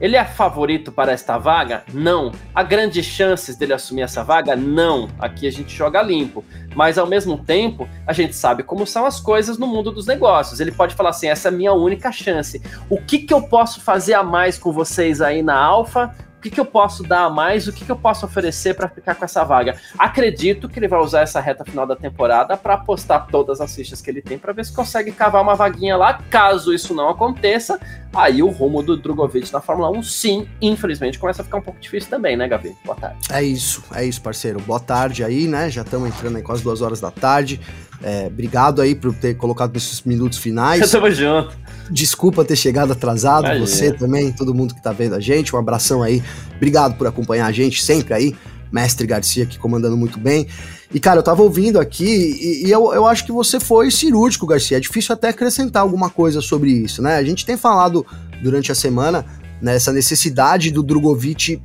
Ele é favorito para esta vaga? Não. Há grandes chances dele assumir essa vaga? Não. Aqui a gente joga limpo. Mas ao mesmo tempo, a gente sabe como são as coisas no mundo dos negócios. Ele pode falar assim: essa é a minha única chance. O que, que eu posso fazer a mais com vocês aí na Alfa? O que, que eu posso dar a mais, o que, que eu posso oferecer para ficar com essa vaga. Acredito que ele vai usar essa reta final da temporada para apostar todas as fichas que ele tem para ver se consegue cavar uma vaguinha lá. Caso isso não aconteça, aí o rumo do Drogovic na Fórmula 1, sim, infelizmente, começa a ficar um pouco difícil também, né, Gabi? Boa tarde. É isso, é isso, parceiro. Boa tarde aí, né? Já estamos entrando aí quase duas horas da tarde. É, obrigado aí por ter colocado nesses minutos finais. [laughs] Tamo junto. Desculpa ter chegado atrasado, você também, todo mundo que tá vendo a gente. Um abração aí. Obrigado por acompanhar a gente sempre aí. Mestre Garcia aqui comandando muito bem. E, cara, eu tava ouvindo aqui e, e eu, eu acho que você foi cirúrgico, Garcia. É difícil até acrescentar alguma coisa sobre isso, né? A gente tem falado durante a semana nessa necessidade do Drogovic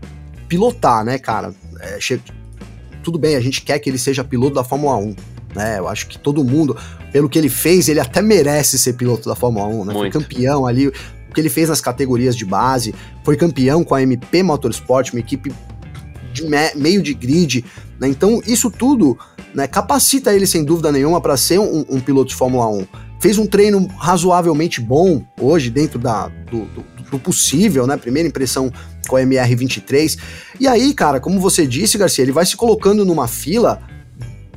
pilotar, né, cara? É, tudo bem, a gente quer que ele seja piloto da Fórmula 1 né? Eu acho que todo mundo, pelo que ele fez, ele até merece ser piloto da Fórmula 1, né? Muito. Foi campeão ali, o que ele fez nas categorias de base, foi campeão com a MP Motorsport, uma equipe de me meio de grid, né? Então, isso tudo né, capacita ele, sem dúvida nenhuma, para ser um, um, piloto de Fórmula 1. Fez um treino razoavelmente bom hoje, dentro da, do, do, do possível, né? Primeira impressão com a MR23. E aí, cara, como você disse, Garcia, ele vai se colocando numa fila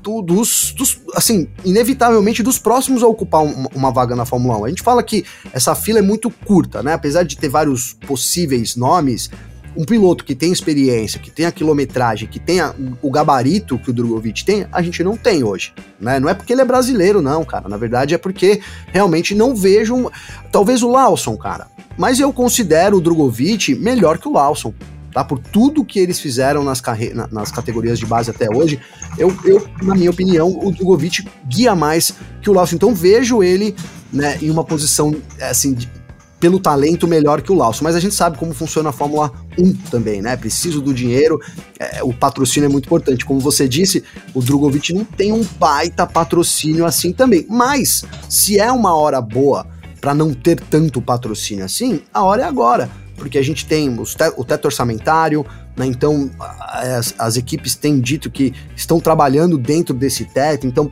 do, dos, dos, assim, inevitavelmente dos próximos a ocupar uma, uma, vaga na Fórmula 1. A gente fala que essa fila é muito curta, né? Apesar de ter vários possíveis nomes, um piloto que tem experiência, que tem a quilometragem, que tem o gabarito que o Drogovic tem, a gente não tem hoje, né? Não é porque ele é brasileiro, não, cara. Na verdade é porque realmente não vejo, um, talvez o Lawson, cara. Mas eu considero o Drogovic melhor que o Lawson tá? Por tudo que eles fizeram nas, carre... nas categorias de base até hoje, eu, eu, na minha opinião, o Drogovic guia mais que o Lawson. Então vejo ele né, em uma posição, assim, de, pelo talento melhor que o Lawson. Mas a gente sabe como funciona a Fórmula 1 também, né? Preciso do dinheiro, é, o patrocínio é muito importante. Como você disse, o Drogovic não tem um baita patrocínio assim também. Mas, se é uma hora boa para não ter tanto patrocínio assim, a hora é agora porque a gente tem te o teto orçamentário, né? então as, as, equipes têm dito que estão trabalhando dentro desse teto, então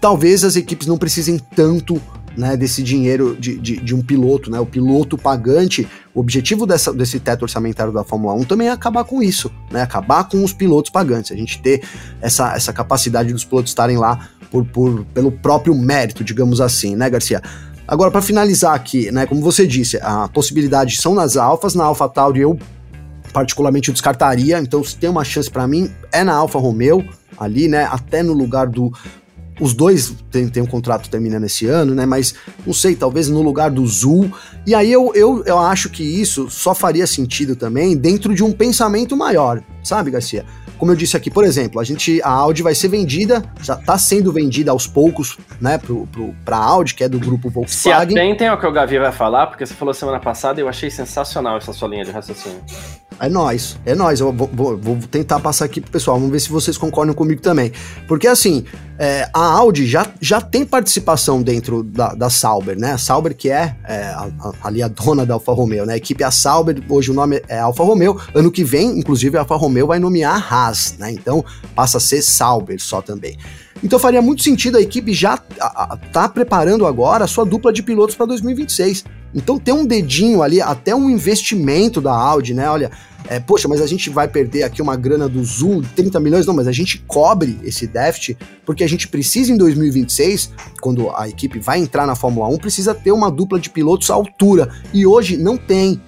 talvez as equipes não precisem tanto né, desse dinheiro de, de, de, um piloto, né? O piloto pagante, o objetivo dessa, desse teto orçamentário da Fórmula 1 também é acabar com isso, né? Acabar com os pilotos pagantes, a gente ter essa, essa capacidade dos pilotos estarem lá por, por, pelo próprio mérito, digamos assim, né, Garcia? Agora, para finalizar aqui, né, como você disse, a possibilidade são nas alfas, na Alpha Tauri eu particularmente eu descartaria, então se tem uma chance para mim é na Alfa Romeo, ali, né, até no lugar do os dois têm um contrato terminando esse ano, né? Mas não sei, talvez no lugar do Zul. E aí eu, eu, eu acho que isso só faria sentido também dentro de um pensamento maior, sabe, Garcia? Como eu disse aqui, por exemplo, a gente a Audi vai ser vendida, já está sendo vendida aos poucos, né, pro, pro, pra Audi, que é do grupo Volkswagen. Se atentem ao que o Gavi vai falar, porque você falou semana passada e eu achei sensacional essa sua linha de raciocínio. É nós, é nós. Eu vou, vou, vou, tentar passar aqui pro pessoal, vamos ver se vocês concordam comigo também. Porque assim, é, a Audi já, já tem participação dentro da, da Sauber, né? A Sauber que é, é a, ali a dona da Alfa Romeo, né? A equipe é a Sauber, hoje o nome é Alfa Romeo. Ano que vem, inclusive, a Alfa Romeo vai nomear a Haas, né? Então passa a ser Sauber só também. Então faria muito sentido a equipe já tá preparando agora a sua dupla de pilotos para 2026. Então tem um dedinho ali, até um investimento da Audi, né? Olha, é, poxa, mas a gente vai perder aqui uma grana do Zoom, 30 milhões, não, mas a gente cobre esse déficit, porque a gente precisa em 2026, quando a equipe vai entrar na Fórmula 1, precisa ter uma dupla de pilotos à altura. E hoje não tem.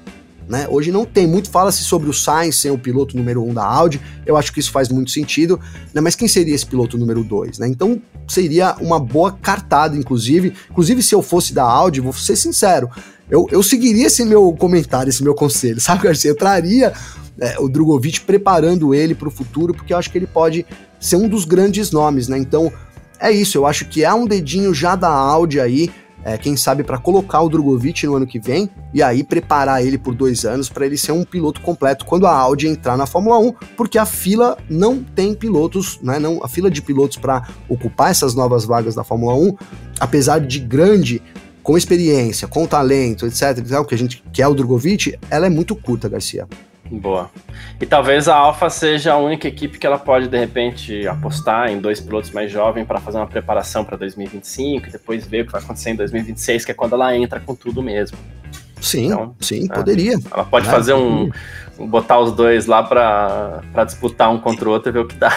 Né? Hoje não tem. Muito fala-se sobre o Sainz ser o piloto número um da Audi. Eu acho que isso faz muito sentido. Né? Mas quem seria esse piloto número dois? Né? Então seria uma boa cartada, inclusive. Inclusive, se eu fosse da Audi, vou ser sincero, eu, eu seguiria esse meu comentário, esse meu conselho, [laughs] sabe, Garcia? Eu traria é, o Drogovic preparando ele para o futuro, porque eu acho que ele pode ser um dos grandes nomes, né? Então é isso. Eu acho que há um dedinho já da Audi aí é, quem sabe para colocar o Drogovic no ano que vem e aí preparar ele por dois anos para ele ser um piloto completo quando a Audi entrar na Fórmula 1, porque a fila não tem pilotos, né? Não, a fila de pilotos para ocupar essas novas vagas da Fórmula 1, apesar de grande, com experiência, com talento, etc, o que a gente quer o Drogovic, ela é muito curta, Garcia. Boa. E talvez a Alfa seja a única equipe que ela pode, de repente, apostar em dois pilotos mais jovens para fazer uma preparação para 2025 e depois ver o que vai acontecer em 2026, que é quando ela entra com tudo mesmo. Sim, então, sim, é, poderia. Ela pode é, fazer um, um, botar os dois lá para disputar um contra o outro e ver o que dá.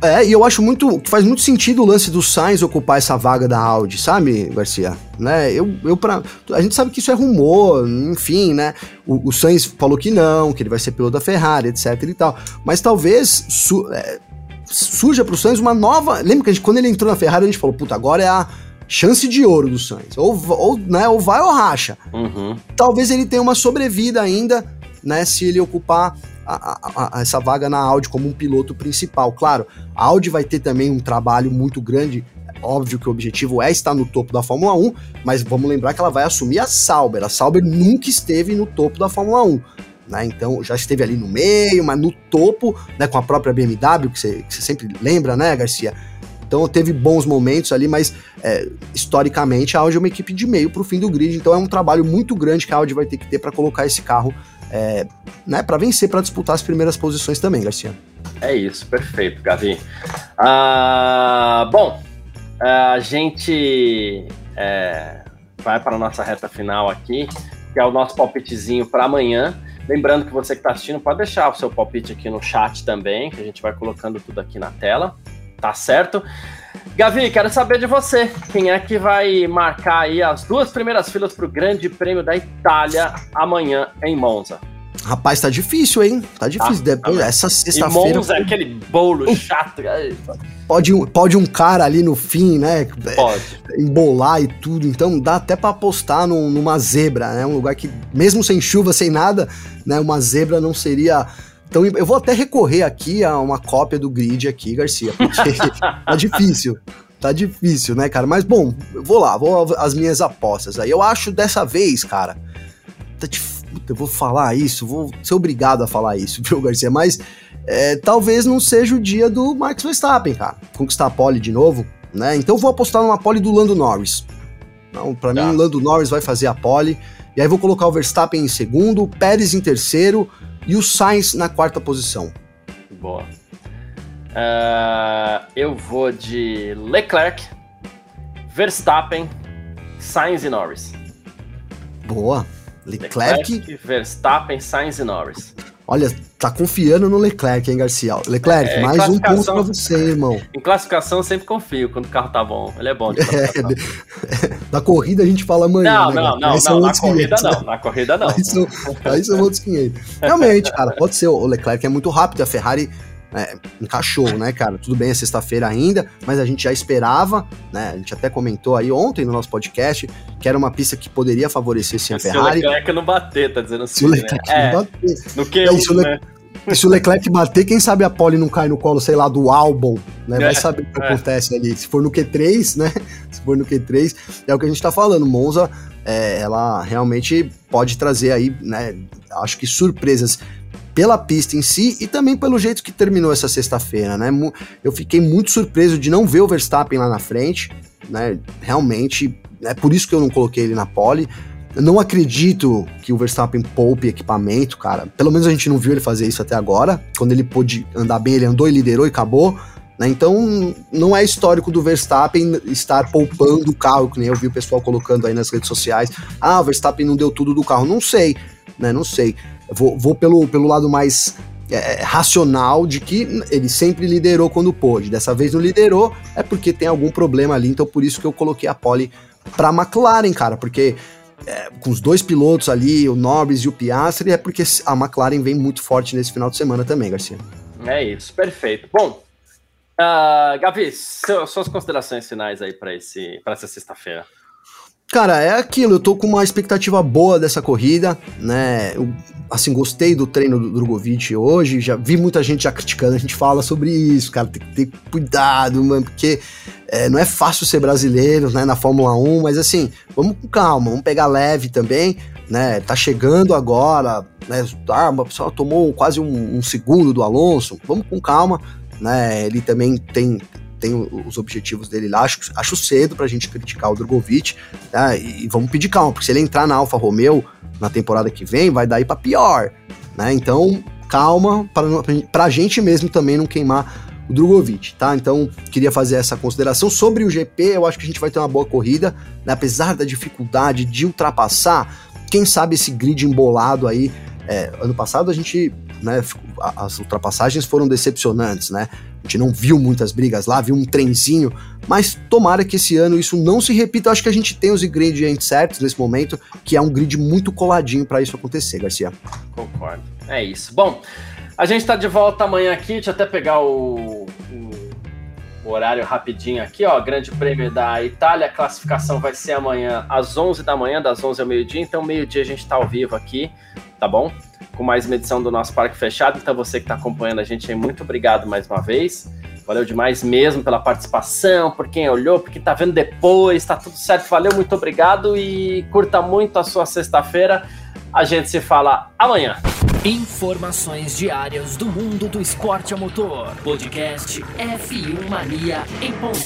É, e eu acho muito. faz muito sentido o lance do Sainz ocupar essa vaga da Audi, sabe, Garcia? Né? Eu, eu pra, a gente sabe que isso é rumor, enfim, né? O, o Sainz falou que não, que ele vai ser piloto da Ferrari, etc e tal. Mas talvez su, é, surja pro Sainz uma nova. Lembra que gente, quando ele entrou na Ferrari, a gente falou, puta, agora é a chance de ouro do Sainz. Ou, ou, né, ou vai ou racha. Uhum. Talvez ele tenha uma sobrevida ainda, né? Se ele ocupar a, a, essa vaga na Audi como um piloto principal. Claro, a Audi vai ter também um trabalho muito grande. Óbvio que o objetivo é estar no topo da Fórmula 1, mas vamos lembrar que ela vai assumir a Sauber. A Sauber nunca esteve no topo da Fórmula 1. Né? Então já esteve ali no meio, mas no topo, né, com a própria BMW, que você sempre lembra, né, Garcia? Então teve bons momentos ali, mas é, historicamente a Audi é uma equipe de meio para o fim do grid, então é um trabalho muito grande que a Audi vai ter que ter para colocar esse carro é, né, para vencer, para disputar as primeiras posições também, Garcia. É isso, perfeito, Gavi. Ah, bom, a gente é, vai para a nossa reta final aqui, que é o nosso palpitezinho para amanhã. Lembrando que você que está assistindo pode deixar o seu palpite aqui no chat também, que a gente vai colocando tudo aqui na tela, tá certo? Gavi, quero saber de você. Quem é que vai marcar aí as duas primeiras filas para o Grande Prêmio da Itália amanhã em Monza? Rapaz, tá difícil, hein? Tá difícil. Tá, Depois, tá essa sexta-feira. Monza é aquele bolo chato. Pode, pode um cara ali no fim, né? Pode. Embolar e tudo. Então dá até pra apostar num, numa zebra, né? Um lugar que, mesmo sem chuva, sem nada, né? Uma zebra não seria então eu vou até recorrer aqui a uma cópia do grid aqui, Garcia, porque [laughs] tá difícil. Tá difícil, né, cara? Mas bom, eu vou lá, vou as minhas apostas aí. Eu acho dessa vez, cara. Tá difícil, eu vou falar isso, vou ser obrigado a falar isso, [laughs] viu, Garcia? Mas é, talvez não seja o dia do Max Verstappen, cara. Conquistar a pole de novo, né? Então eu vou apostar numa pole do Lando Norris. Então, para tá. mim, o Lando Norris vai fazer a pole. E aí vou colocar o Verstappen em segundo, o Pérez em terceiro e o Sainz na quarta posição. Boa. Uh, eu vou de Leclerc, Verstappen, Sainz e Norris. Boa. Leclerc, Leclerc Verstappen, Sainz e Norris. Olha, tá confiando no Leclerc, hein, Garcia? Leclerc, é, mais um ponto pra você, irmão. [laughs] Em classificação eu sempre confio quando o carro tá bom. Ele é bom de [laughs] é, Da corrida a gente fala amanhã. Não, né, não, não, não, na corrida 500, não, na corrida não. [laughs] Aí são, aí são outros 500. Realmente, cara, pode ser. O Leclerc é muito rápido, a Ferrari é, encaixou, né, cara? Tudo bem, é sexta-feira ainda, mas a gente já esperava, né? A gente até comentou aí ontem no nosso podcast que era uma pista que poderia favorecer sim a Ferrari. Se o Leclerc não bater, tá dizendo assim. Se o né? Leclerc né? não bater. No que é, se, o Le... né? se o Leclerc bater, quem sabe a pole não cai no colo, sei lá, do álbum, né? Vai é, saber o que é. acontece ali. Se for no Q3, né? [laughs] Se for no Q3, é o que a gente tá falando. Monza, é, ela realmente pode trazer aí, né? Acho que surpresas pela pista em si e também pelo jeito que terminou essa sexta-feira, né? Eu fiquei muito surpreso de não ver o Verstappen lá na frente, né? Realmente, é por isso que eu não coloquei ele na pole. Eu não acredito que o Verstappen poupe equipamento, cara. Pelo menos a gente não viu ele fazer isso até agora. Quando ele pôde andar bem, ele andou e liderou e acabou. Né? Então, não é histórico do Verstappen estar poupando o carro, que nem eu vi o pessoal colocando aí nas redes sociais. Ah, o Verstappen não deu tudo do carro. Não sei, né? Não sei. Vou, vou pelo, pelo lado mais é, racional de que ele sempre liderou quando pôde. Dessa vez não liderou, é porque tem algum problema ali, então por isso que eu coloquei a pole para McLaren, cara, porque é, com os dois pilotos ali, o Norris e o Piastri, é porque a McLaren vem muito forte nesse final de semana também, Garcia. É isso, perfeito. Bom, uh, Gavi, seu, suas considerações finais aí para essa sexta-feira. Cara, é aquilo, eu tô com uma expectativa boa dessa corrida, né? Eu, assim, gostei do treino do Drogovic hoje, já vi muita gente já criticando, a gente fala sobre isso, cara, tem que ter cuidado, mano, porque é, não é fácil ser brasileiro, né, na Fórmula 1, mas assim, vamos com calma, vamos pegar leve também, né? Tá chegando agora, né? Ah, o pessoal tomou quase um, um segundo do Alonso, vamos com calma, né? Ele também tem tem os objetivos dele lá. Acho, acho cedo pra gente criticar o Drogovic, tá? E, e, vamos pedir calma, porque se ele entrar na Alfa Romeo na temporada que vem, vai dar para pior, né? Então, calma, pra, pra gente mesmo também não queimar o Drogovic, tá? Então, queria fazer essa consideração sobre o GP. Eu acho que a gente vai ter uma boa corrida, né? apesar da dificuldade de ultrapassar. Quem sabe esse grid embolado aí. É, ano passado a gente, né, as ultrapassagens foram decepcionantes, né? Gente não viu muitas brigas lá, viu um trenzinho, mas tomara que esse ano isso não se repita. Eu acho que a gente tem os ingredientes certos nesse momento, que é um grid muito coladinho para isso acontecer, Garcia. Concordo. É isso. Bom, a gente está de volta amanhã aqui, deixa eu até pegar o, o, o horário rapidinho aqui, ó. Grande Prêmio da Itália, a classificação vai ser amanhã às 11 da manhã, das 11 ao meio-dia. Então, meio-dia a gente está ao vivo aqui, tá bom? Com mais uma edição do nosso Parque Fechado. Então, você que está acompanhando a gente aí, muito obrigado mais uma vez. Valeu demais mesmo pela participação, por quem olhou, por quem está vendo depois, tá tudo certo. Valeu, muito obrigado e curta muito a ssua sexta-feira. A gente se fala amanhã. Informações diárias do mundo do esporte a motor. Podcast F1 Mania em ponto.